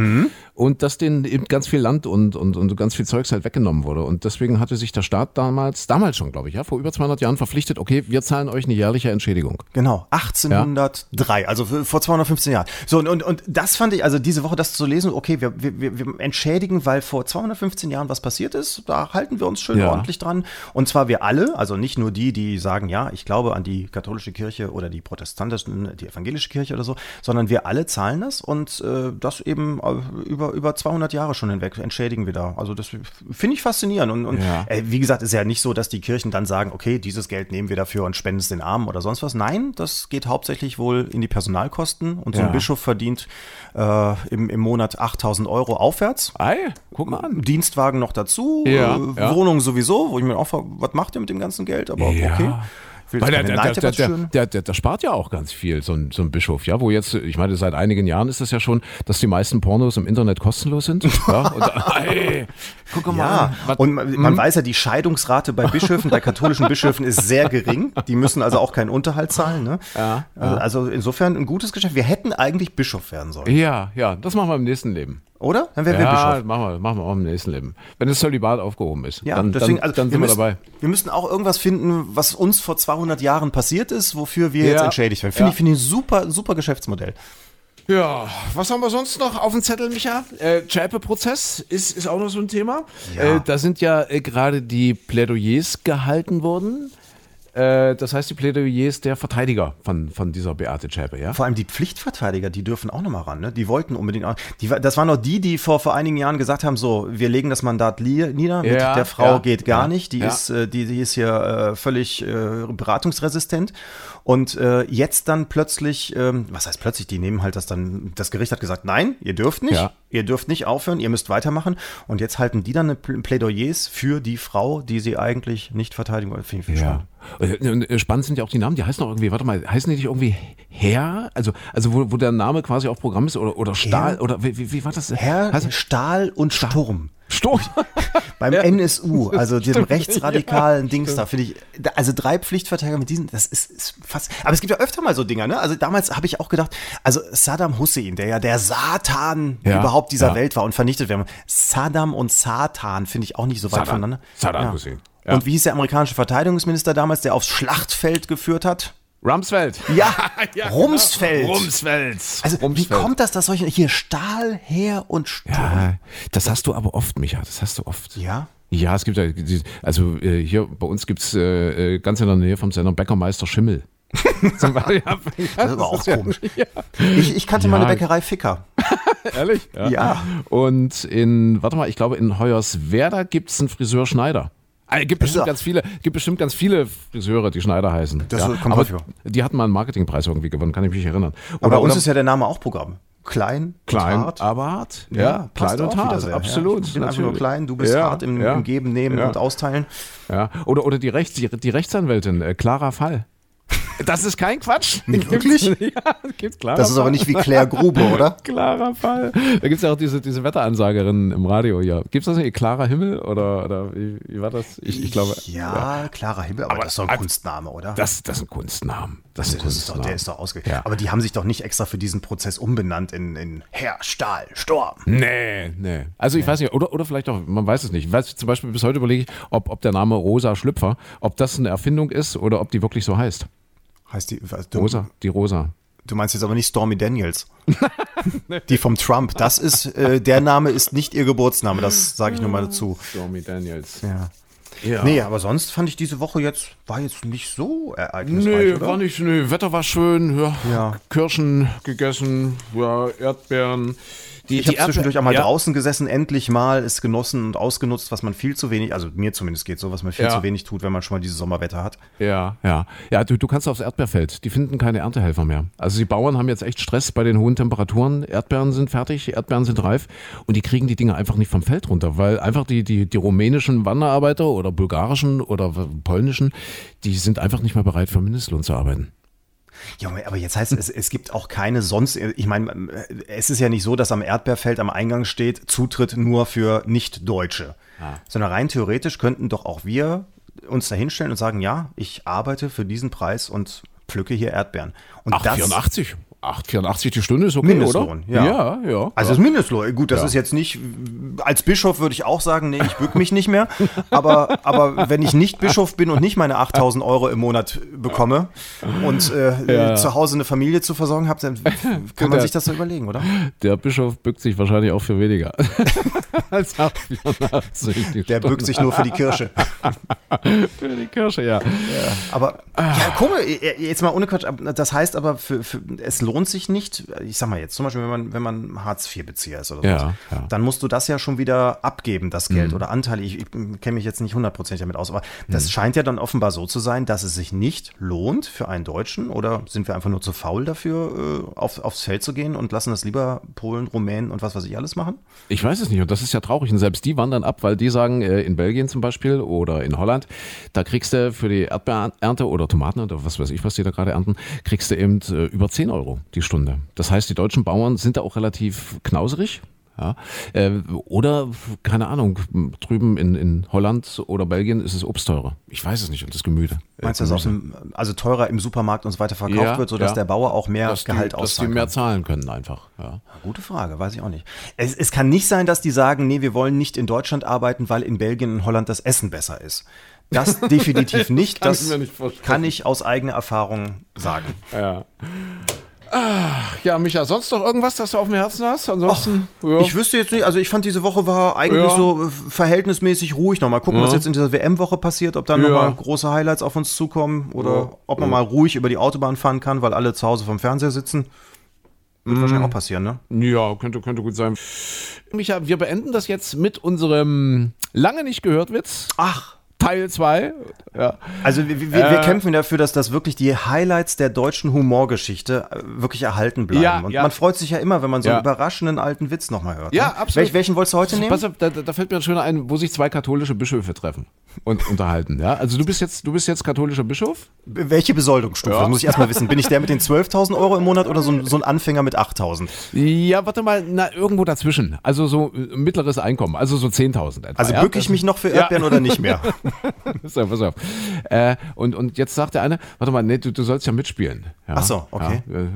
und dass denen eben ganz viel Land und, und, und ganz viel Zeugs halt weggenommen wurde. Und deswegen hatte sich der Staat damals, damals schon, glaube ich, ja, vor über 200 Jahren verpflichtet, okay, wir zahlen euch eine jährliche Entschädigung. Genau, 1803, also für- vor 215 Jahren. So, und, und, und das fand ich, also diese Woche das zu lesen, okay, wir, wir wir entschädigen, weil vor 215 Jahren was passiert ist, da halten wir uns schön Ja. ordentlich dran. Und zwar wir alle, also nicht nur die, die sagen, ja, ich glaube an die katholische Kirche oder die protestantischen, die evangelische Kirche oder so, sondern wir alle zahlen das und äh, das eben äh, über, über 200 Jahre schon hinweg entschädigen wir da. Also das finde ich faszinierend. Und, und Ja. äh, wie gesagt, ist ja nicht so, dass die Kirchen dann sagen, okay, dieses Geld nehmen wir dafür und spenden es den Armen oder sonst was. Nein, das geht hauptsächlich wohl in die Personalkosten und so Ja. ein Bischof verdient äh, im, im Monat 8000 Euro aufwärts. Ei, guck mal an. Dienstwagen noch dazu, Ja, äh, ja. Wohnung sowieso, wo ich mir auch frage, was macht ihr mit dem ganzen Geld? Aber Ja. okay. Weil der, der, der, der, der, spart ja auch ganz viel, so ein, so ein Bischof, ja, wo jetzt, ich meine, seit einigen Jahren ist es ja schon, dass die meisten Pornos im Internet kostenlos sind. Ja, und, ey, guck mal. Ja, und man, man weiß ja, die Scheidungsrate bei Bischöfen, bei katholischen Bischöfen ist sehr gering. Die müssen also auch keinen Unterhalt zahlen. Ne? Ja, Also, also insofern ein gutes Geschäft. Wir hätten eigentlich Bischof werden sollen, ja, ja, das machen wir im nächsten Leben. Oder? Dann wären wir Ja, Bischof. machen wir, machen wir auch im nächsten Leben. Wenn das Zölibat aufgehoben ist, Ja, dann, deswegen, also dann sind wir müssen, dabei. Wir müssten auch irgendwas finden, was uns vor 200 Jahren passiert ist, wofür wir Ja. jetzt entschädigt werden. Finde Ja. ich, finde ich ein super, super Geschäftsmodell. Ja, was haben wir sonst noch auf dem Zettel, Micha? Äh, Chapel-Prozess ist, ist auch noch so ein Thema. Ja. Äh, da sind ja äh, gerade die Plädoyers gehalten worden. Äh, das heißt, die Plädoyers der Verteidiger von, von dieser Beate Zschäpe, ja? Vor allem die Pflichtverteidiger, die dürfen auch nochmal ran. Ne? Die wollten unbedingt auch. Die, das waren noch die, die vor, vor einigen Jahren gesagt haben: so, wir legen das Mandat nieder. Mit Ja, der Frau ja, geht gar ja, nicht. Die, ist, äh, die, die ist hier äh, völlig äh, beratungsresistent. Und äh, jetzt dann plötzlich, ähm, was heißt plötzlich, die nehmen halt das dann, das Gericht hat gesagt, nein, ihr dürft nicht, ihr dürft nicht aufhören, ihr müsst weitermachen. Und jetzt halten die dann Plädoyers für die Frau, die sie eigentlich nicht verteidigen wollen. Finde ich Ja. spannend. Und, äh, spannend sind ja auch die Namen, die heißen auch irgendwie, warte mal, heißen die nicht irgendwie Herr? Also, also wo, wo der Name quasi auch Programm ist oder, oder Stahl Herr? oder wie, wie, wie war das? Herr, Heißt- Stahl und Sturm. Sturm. Beim NSU, also diesem rechtsradikalen Ja, Dings da, finde ich, also drei Pflichtverteidiger mit diesen, das ist, ist fast, aber es gibt ja öfter mal so Dinger, ne? Also damals habe ich auch gedacht, also Saddam Hussein, der ja der Satan Ja, überhaupt dieser ja. Welt war und vernichtet werden. Saddam und Satan finde ich auch nicht so weit Saddam. voneinander. Saddam Hussein. Ja. Und wie hieß der amerikanische Verteidigungsminister damals, der aufs Schlachtfeld geführt hat? Rumsfeld. Ja, Ja, Rumsfeld. genau. Rumsfeld. Also wie Rumsfeld. kommt das, dass solche, hier Stahl, Heer und Sturm? Ja, das hast du aber oft, Micha, das hast du oft. Ja? Ja, es gibt ja, also äh, hier bei uns gibt es äh, äh, ganz in der Nähe vom Sender Bäckermeister Schimmel. Zum Beispiel, ja, Das ist aber auch ja- komisch. Ich, ich kannte mal eine Ja. Bäckerei Ficker. Ehrlich? Ja. Und in, warte mal, ich glaube in Hoyerswerda gibt es einen Friseur Schneider. Ah, gibt bestimmt ganz viele, gibt bestimmt ganz viele Friseure, die Schneider heißen. Das ja. kommt Aber häufiger. die hatten mal einen Marketingpreis irgendwie gewonnen, kann ich mich erinnern. Aber bei uns ist ja der Name auch Programm. Klein, klein, hart. aber hart. Ja, Ja, klein und hart, sehr, ja. absolut. Ich bin einfach nur natürlich. klein, du bist Ja, hart im, im Geben, Nehmen und Austeilen. Ja. Oder, oder die, Rechts, die, die Rechtsanwältin, äh, Clara Fall. Das ist kein Quatsch. Nicht wirklich? Ja, gibt's Clara Das ist aber nicht wie Claire Grube, oder? Klarer Fall. Da gibt es ja auch diese, diese Wetteransagerin im Radio hier. Gibt es das nicht? Klarer Himmel? Oder, oder wie, wie war das? Ich, ich glaube. Ja, klarer Himmel, aber, Aber- das ist doch ein Kunstname, oder? Das, das ist ein Kunstnamen. Das ist ein Das ist doch, der ist doch ausge. Ja. Aber die haben sich doch nicht extra für diesen Prozess umbenannt in, in Herr Stahl, Sturm. Nee, nee. Also ich weiß nicht, oder, oder vielleicht auch, man weiß es nicht. Ich weiß zum Beispiel bis heute überlege ich, ob, ob der Name Rosa Schlüpfer, ob das eine Erfindung ist oder ob die wirklich so heißt. Heißt die, was, du, Rosa, die Rosa. du meinst jetzt aber nicht Stormy Daniels. die vom Trump. Das ist, äh, der Name ist nicht ihr Geburtsname, das sage ich nur mal dazu. Stormy Daniels. Ja. Ja. Nee, aber sonst fand ich diese Woche jetzt, war jetzt nicht so ereignisreich, Nee, oder? war nicht, nee, Wetter war schön, ja, Ja. Kirschen gegessen, ja, Erdbeeren. Die, Ich habe zwischendurch auch mal ja, draußen gesessen, endlich mal es genossen und ausgenutzt, was man viel zu wenig, also mir zumindest geht so, was man viel Ja. zu wenig tut, wenn man schon mal dieses Sommerwetter hat. Ja, ja. Ja, du, du kannst aufs Erdbeerfeld. Die finden keine Erntehelfer mehr. Also die Bauern haben jetzt echt Stress bei den hohen Temperaturen. Erdbeeren sind fertig, Erdbeeren sind reif und die kriegen die Dinge einfach nicht vom Feld runter, weil einfach die, die, die rumänischen Wanderarbeiter oder bulgarischen oder polnischen, die sind einfach nicht mehr bereit, für Mindestlohn zu arbeiten. Ja, aber jetzt heißt es, es gibt auch keine sonst, ich meine, es ist ja nicht so, dass am Erdbeerfeld am Eingang steht, Zutritt nur für Nicht-Deutsche. Sondern rein theoretisch könnten doch auch wir uns da hinstellen und sagen, ja, ich arbeite für diesen Preis und pflücke hier Erdbeeren. Und 8,84. 8,84 die Stunde ist okay, Mindestlohn, oder? ja. Ja, ja. Also das Mindestlohn, gut, das ist jetzt nicht, als Bischof würde ich auch sagen, nee, ich bück mich nicht mehr. Aber, aber wenn ich nicht Bischof bin und nicht meine 8000 Euro im Monat bekomme und äh, zu Hause eine Familie zu versorgen habe, dann kann man sich das so überlegen, oder? Der Bischof bückt sich wahrscheinlich auch für weniger. Als 8,84 die Der bückt sich nur für die Kirche. für die Kirche, ja. Aber ja, komisch, jetzt mal ohne Quatsch, das heißt aber, für, für, es lohnt sich nicht, ich sag mal jetzt, zum Beispiel, wenn man, wenn man Hartz-IV-Bezieher ist oder Ja, sowas, ja. Mhm. dann musst du das ja schon wieder abgeben, das Geld oder Anteile. Ich, ich kenne mich jetzt nicht hundertprozentig damit aus, aber das Mhm. scheint ja dann offenbar so zu sein, dass es sich nicht lohnt für einen Deutschen oder sind wir einfach nur zu faul dafür, äh, auf, aufs Feld zu gehen und lassen das lieber Polen, Rumänen und was weiß ich alles machen? Ich weiß es nicht und das ist ja traurig und selbst die wandern ab, weil die sagen, äh, in Belgien zum Beispiel oder in Holland, da kriegst du für die Erdbeerernte oder Tomaten oder was weiß ich, was die da gerade ernten, kriegst du eben äh, über 10 Euro die Stunde. Das heißt, die deutschen Bauern sind da auch relativ knauserig. Ja, äh, oder, keine Ahnung, drüben in, in Holland oder Belgien ist es Obst teurer. Ich weiß es nicht und das Gemüse. Meinst du, dass auch im, also teurer im Supermarkt und so weiter verkauft Ja, wird, sodass ja. der Bauer auch mehr dass Gehalt die, dass die auszahlen mehr kann? zahlen können einfach. Ja. Gute Frage, weiß ich auch nicht. Es, es kann nicht sein, dass die sagen, nee, wir wollen nicht in Deutschland arbeiten, weil in Belgien und Holland das Essen besser ist. Das definitiv nicht. Kann das ich nicht kann ich aus eigener Erfahrung sagen. Ja. Ach, ja, Micha, sonst noch irgendwas, das du auf dem Herzen hast? Ansonsten, ja. Ich wüsste jetzt nicht, also ich fand diese Woche war eigentlich Ja. so äh, verhältnismäßig ruhig. Nochmal gucken, was Ja. jetzt in dieser WM-Woche passiert, ob da nochmal große Highlights auf uns zukommen oder ob man mal ruhig über die Autobahn fahren kann, weil alle zu Hause vom Fernseher sitzen. Wird wahrscheinlich auch passieren, ne? Ja, könnte, könnte gut sein. Micha, wir beenden das jetzt mit unserem lange nicht gehört Witz. Ach. Teil 2. Ja. Also wir, wir, wir Äh. kämpfen dafür, dass das wirklich die Highlights der deutschen Humorgeschichte äh, wirklich erhalten bleiben. Ja, und ja. man freut sich ja immer, wenn man so einen überraschenden alten Witz nochmal hört. Ja, ne? absolut. Welch, welchen wolltest du heute nehmen? Pass auf, da, da fällt mir ein schöner ein, wo sich zwei katholische Bischöfe treffen und unterhalten. Ja? Also du bist jetzt, du bist jetzt katholischer Bischof? Welche Besoldungsstufe? Ja. Das muss ich erstmal wissen. Bin ich der mit den 12.000 Euro im Monat oder so, ein- so ein Anfänger mit 8.000? Ja, warte mal, na, irgendwo dazwischen. Also so äh, mittleres Einkommen, also so 10.000 etwa. Also ja? bücke ich mich noch für Ja. Erdbeeren oder nicht mehr? Auf, pass auf. Äh, und, und jetzt sagt der eine, warte mal, nee, du, du sollst ja mitspielen. Ja, Ach so, okay. Ja, äh,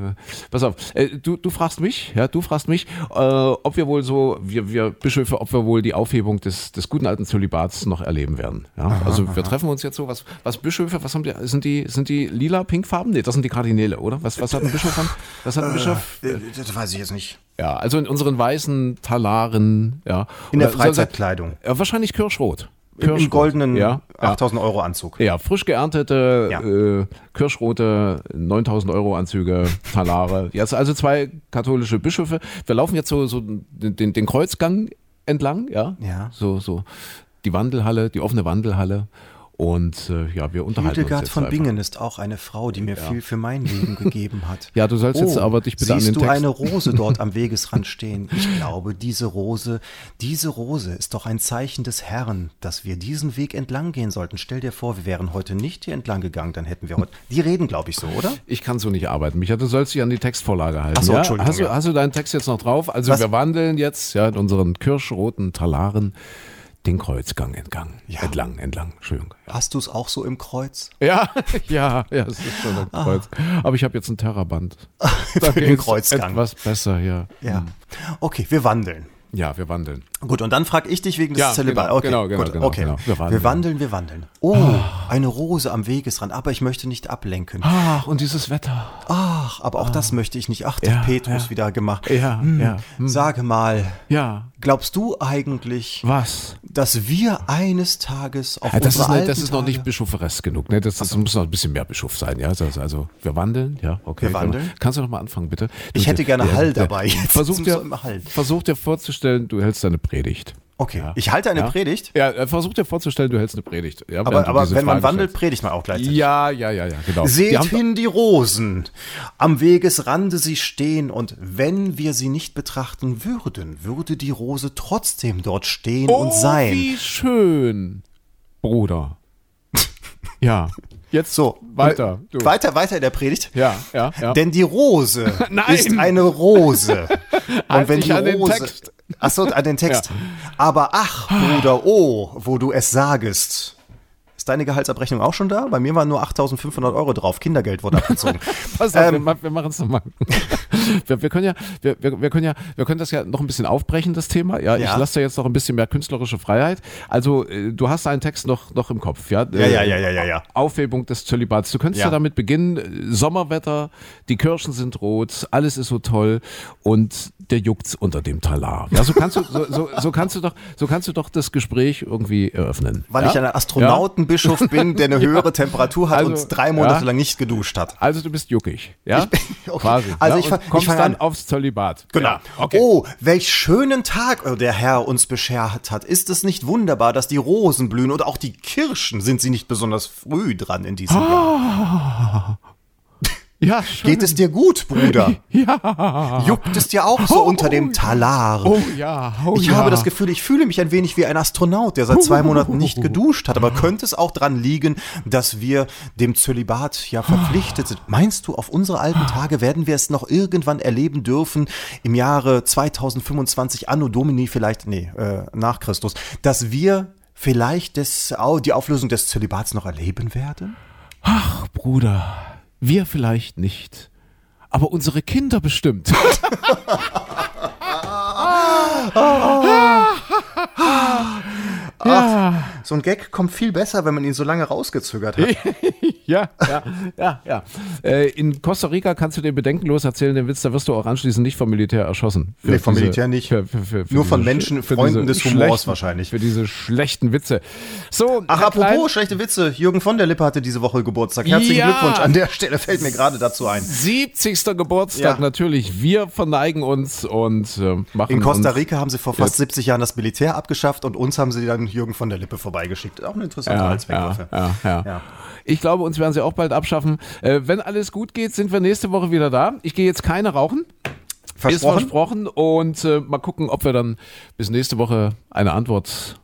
pass auf, äh, du, du fragst mich, ja, du fragst mich, äh, ob wir wohl so, wir, wir Bischöfe, ob wir wohl die Aufhebung des, des guten alten Zölibats noch erleben werden. Ja? also wir treffen uns jetzt so, was, was Bischöfe, was haben die, sind die, sind die lila, pinkfarben? Nee, das sind die Kardinäle, oder? Was, was hat ein Bischof an? Was hat ein Bischof? Äh, das weiß ich jetzt nicht. Ja, also in unseren weißen Talaren, ja. In der Freizeitkleidung. Ja, wahrscheinlich Kirschrot. Im, im Kirschrot. goldenen Ja, ja. 8000 Euro Anzug. Ja, frisch geerntete, Ja. äh, kirschrote 9000 Euro Anzüge, Talare. Jetzt also zwei katholische Bischöfe. Wir laufen jetzt so, so den, den, den Kreuzgang entlang, ja. Ja. So, so die Wandelhalle, die offene Wandelhalle. Und äh, ja, wir unterhalten Hildegard uns jetzt von einfach. Bingen ist auch eine Frau, die mir viel für mein Leben gegeben hat. Ja, du sollst jetzt aber dich bitte an siehst den du Text- eine Rose dort am Wegesrand stehen? Ich glaube, diese Rose, diese Rose ist doch ein Zeichen des Herrn, dass wir diesen Weg entlang gehen sollten. Stell dir vor, wir wären heute nicht hier entlang gegangen, dann hätten wir heute. Die reden, glaube ich, so, oder? Ich kann so nicht arbeiten. Micha, du sollst dich an die Textvorlage halten. Ach so, ja? Entschuldigung, Hast du, ja. hast du deinen Text jetzt noch drauf? Also Was? wir wandeln jetzt ja, in unseren kirschroten Talaren den Kreuzgang entlang. Ja. Entlang, entlang. Entschuldigung. Hast du es auch so im Kreuz? Ja, ja, ja, es ist schon ein Kreuz. Aber ich habe jetzt ein Terraband. Ah. Für den Kreuzgang. Etwas besser, ja. Ja. Okay, wir wandeln. Ja, wir wandeln. Gut, und dann frage ich dich wegen des Ja, Zölibat. genau, okay, genau, genau, gut, genau, okay. genau. Wir Wir, wandeln. wandeln. wir wandeln, Oh, eine Rose am Wegesrand, aber ich möchte nicht ablenken. Ach, und dieses Wetter. Ach, aber auch das möchte ich nicht. Ach, der Ja, Petrus ja. wieder gemacht. Ja, Hm, ja, hm. Sage mal, Ja, glaubst du eigentlich, was? dass wir eines Tages auf Ja, das, ist, ne, das ist noch nicht bischofferest genug. Ne? Das, das muss noch ein bisschen mehr Bischof sein. Ja? Also, also wir wandeln, ja, okay. Wir wandeln? Kannst du noch mal anfangen, bitte? Ich Du- hätte gerne Hall dabei. Jetzt Versuch muss dir, doch vorzustellen, du hältst deine Predigt. Okay, Ja. ich halte eine Ja? Predigt, Ja, äh, versuch dir vorzustellen, du hältst eine Predigt. Ja, aber, aber wenn man wandelt, stellst. predigt man auch gleichzeitig. Ja, ja, ja, ja, genau. Die Seht haben- hin die Rosen, am Wegesrande sie stehen, und wenn wir sie nicht betrachten würden, würde die Rose trotzdem dort stehen oh, und sein. wie schön, Bruder. ja, jetzt So, weiter. Du. Weiter, weiter in der Predigt. Ja, ja, ja. Denn die Rose ist eine Rose. Und Halt wenn dich die Rose. Ach so, an den Text. Aber ach, Bruder, oh, wo du es sagest. Ist deine Gehaltsabrechnung auch schon da? Bei mir waren nur 8.500 Euro drauf. Kindergeld wurde abgezogen. Pass auf, Ähm, wir machen es nochmal. Wir, wir können ja, wir, wir, können ja, wir können das ja noch ein bisschen aufbrechen, das Thema. Ja, ich Ja. lasse dir jetzt noch ein bisschen mehr künstlerische Freiheit. Also, äh, du hast einen Text noch, noch im Kopf, ja? Ja, ja, ja, ja, ja, ja. Aufhebung des Zölibats. Du könntest ja. Ja. damit beginnen, äh, Sommerwetter, die Kirschen sind rot, alles ist so toll und der juckt's unter dem Talar. Ja, so kannst du, so, so, so kannst du doch, so kannst du doch das Gespräch irgendwie eröffnen. Weil ja? ich ein Astronautenbischof bin, der eine höhere Temperatur hat Also, und drei Monate lang nicht geduscht hat. Also du bist juckig, ja? okay. Quasi. Also ich ich kommst dann an. aufs Zölibat. Genau. Ja, okay. Oh, welch schönen Tag äh, der Herr uns beschert hat. Ist es nicht wunderbar, dass die Rosen blühen und auch die Kirschen sind sie nicht besonders früh dran in diesem Jahr? Ja, schön. Geht es dir gut, Bruder? Ja. Juckt es dir auch so unter dem Talar? Oh ja, oh Ich ja. habe das Gefühl, ich fühle mich ein wenig wie ein Astronaut, der seit zwei Monaten nicht geduscht hat. Aber könnte es auch daran liegen, dass wir dem Zölibat ja verpflichtet sind? Meinst du, auf unsere alten Tage werden wir es noch irgendwann erleben dürfen, im Jahre 2025, Anno Domini vielleicht, nee, äh, nach Christus, dass wir vielleicht das, au- die Auflösung des Zölibats noch erleben werden? Ach, Bruder, wir vielleicht nicht, aber unsere Kinder bestimmt. ja, So ein Gag kommt viel besser, wenn man ihn so lange rausgezögert hat. ja, ja, ja, ja. Äh, in Costa Rica kannst du dir bedenkenlos erzählen, den Witz, da wirst du auch anschließend nicht vom Militär erschossen. Nee, vom Militär nicht. Für, für, für, Nur von diese Menschen, sch- für Freunden diese des Humors wahrscheinlich. Für diese schlechten Witze. So, Ach, Herr apropos Klein, schlechte Witze. Jürgen von der Lippe hatte diese Woche Geburtstag. Herzlichen Ja. Glückwunsch. An der Stelle fällt mir gerade dazu ein. 70. Geburtstag Ja. natürlich. Wir verneigen uns und äh, machen In Costa Rica haben sie vor fast 70 Jahren das Militär abgeschafft und uns haben sie dann Jürgen von der Lippe vorbeigeschickt. Auch eine interessante Ja, ja, Halswegwaffe. ja, ja. Ja. Ich glaube, uns werden sie auch bald abschaffen. Äh, wenn alles gut geht, sind wir nächste Woche wieder da. Ich gehe jetzt keine rauchen. Ist Versprochen? versprochen. Und äh, mal gucken, ob wir dann bis nächste Woche eine Antwort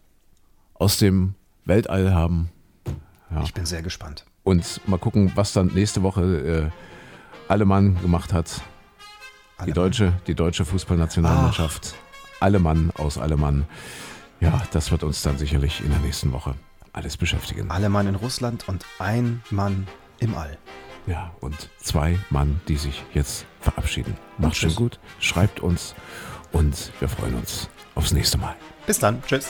aus dem Weltall haben. Ich bin sehr gespannt. Und mal gucken, was dann nächste Woche äh, Allemann gemacht hat. Die Allemann. deutsche, die deutsche Fußballnationalmannschaft. Allemann aus Allemann. Ja, das wird uns dann sicherlich in der nächsten Woche alles beschäftigen. Alle Mann in Russland und ein Mann im All. Ja, und zwei Mann, die sich jetzt verabschieden. Macht tschüss. gut, schreibt uns und wir freuen uns aufs nächste Mal. Bis dann. Tschüss.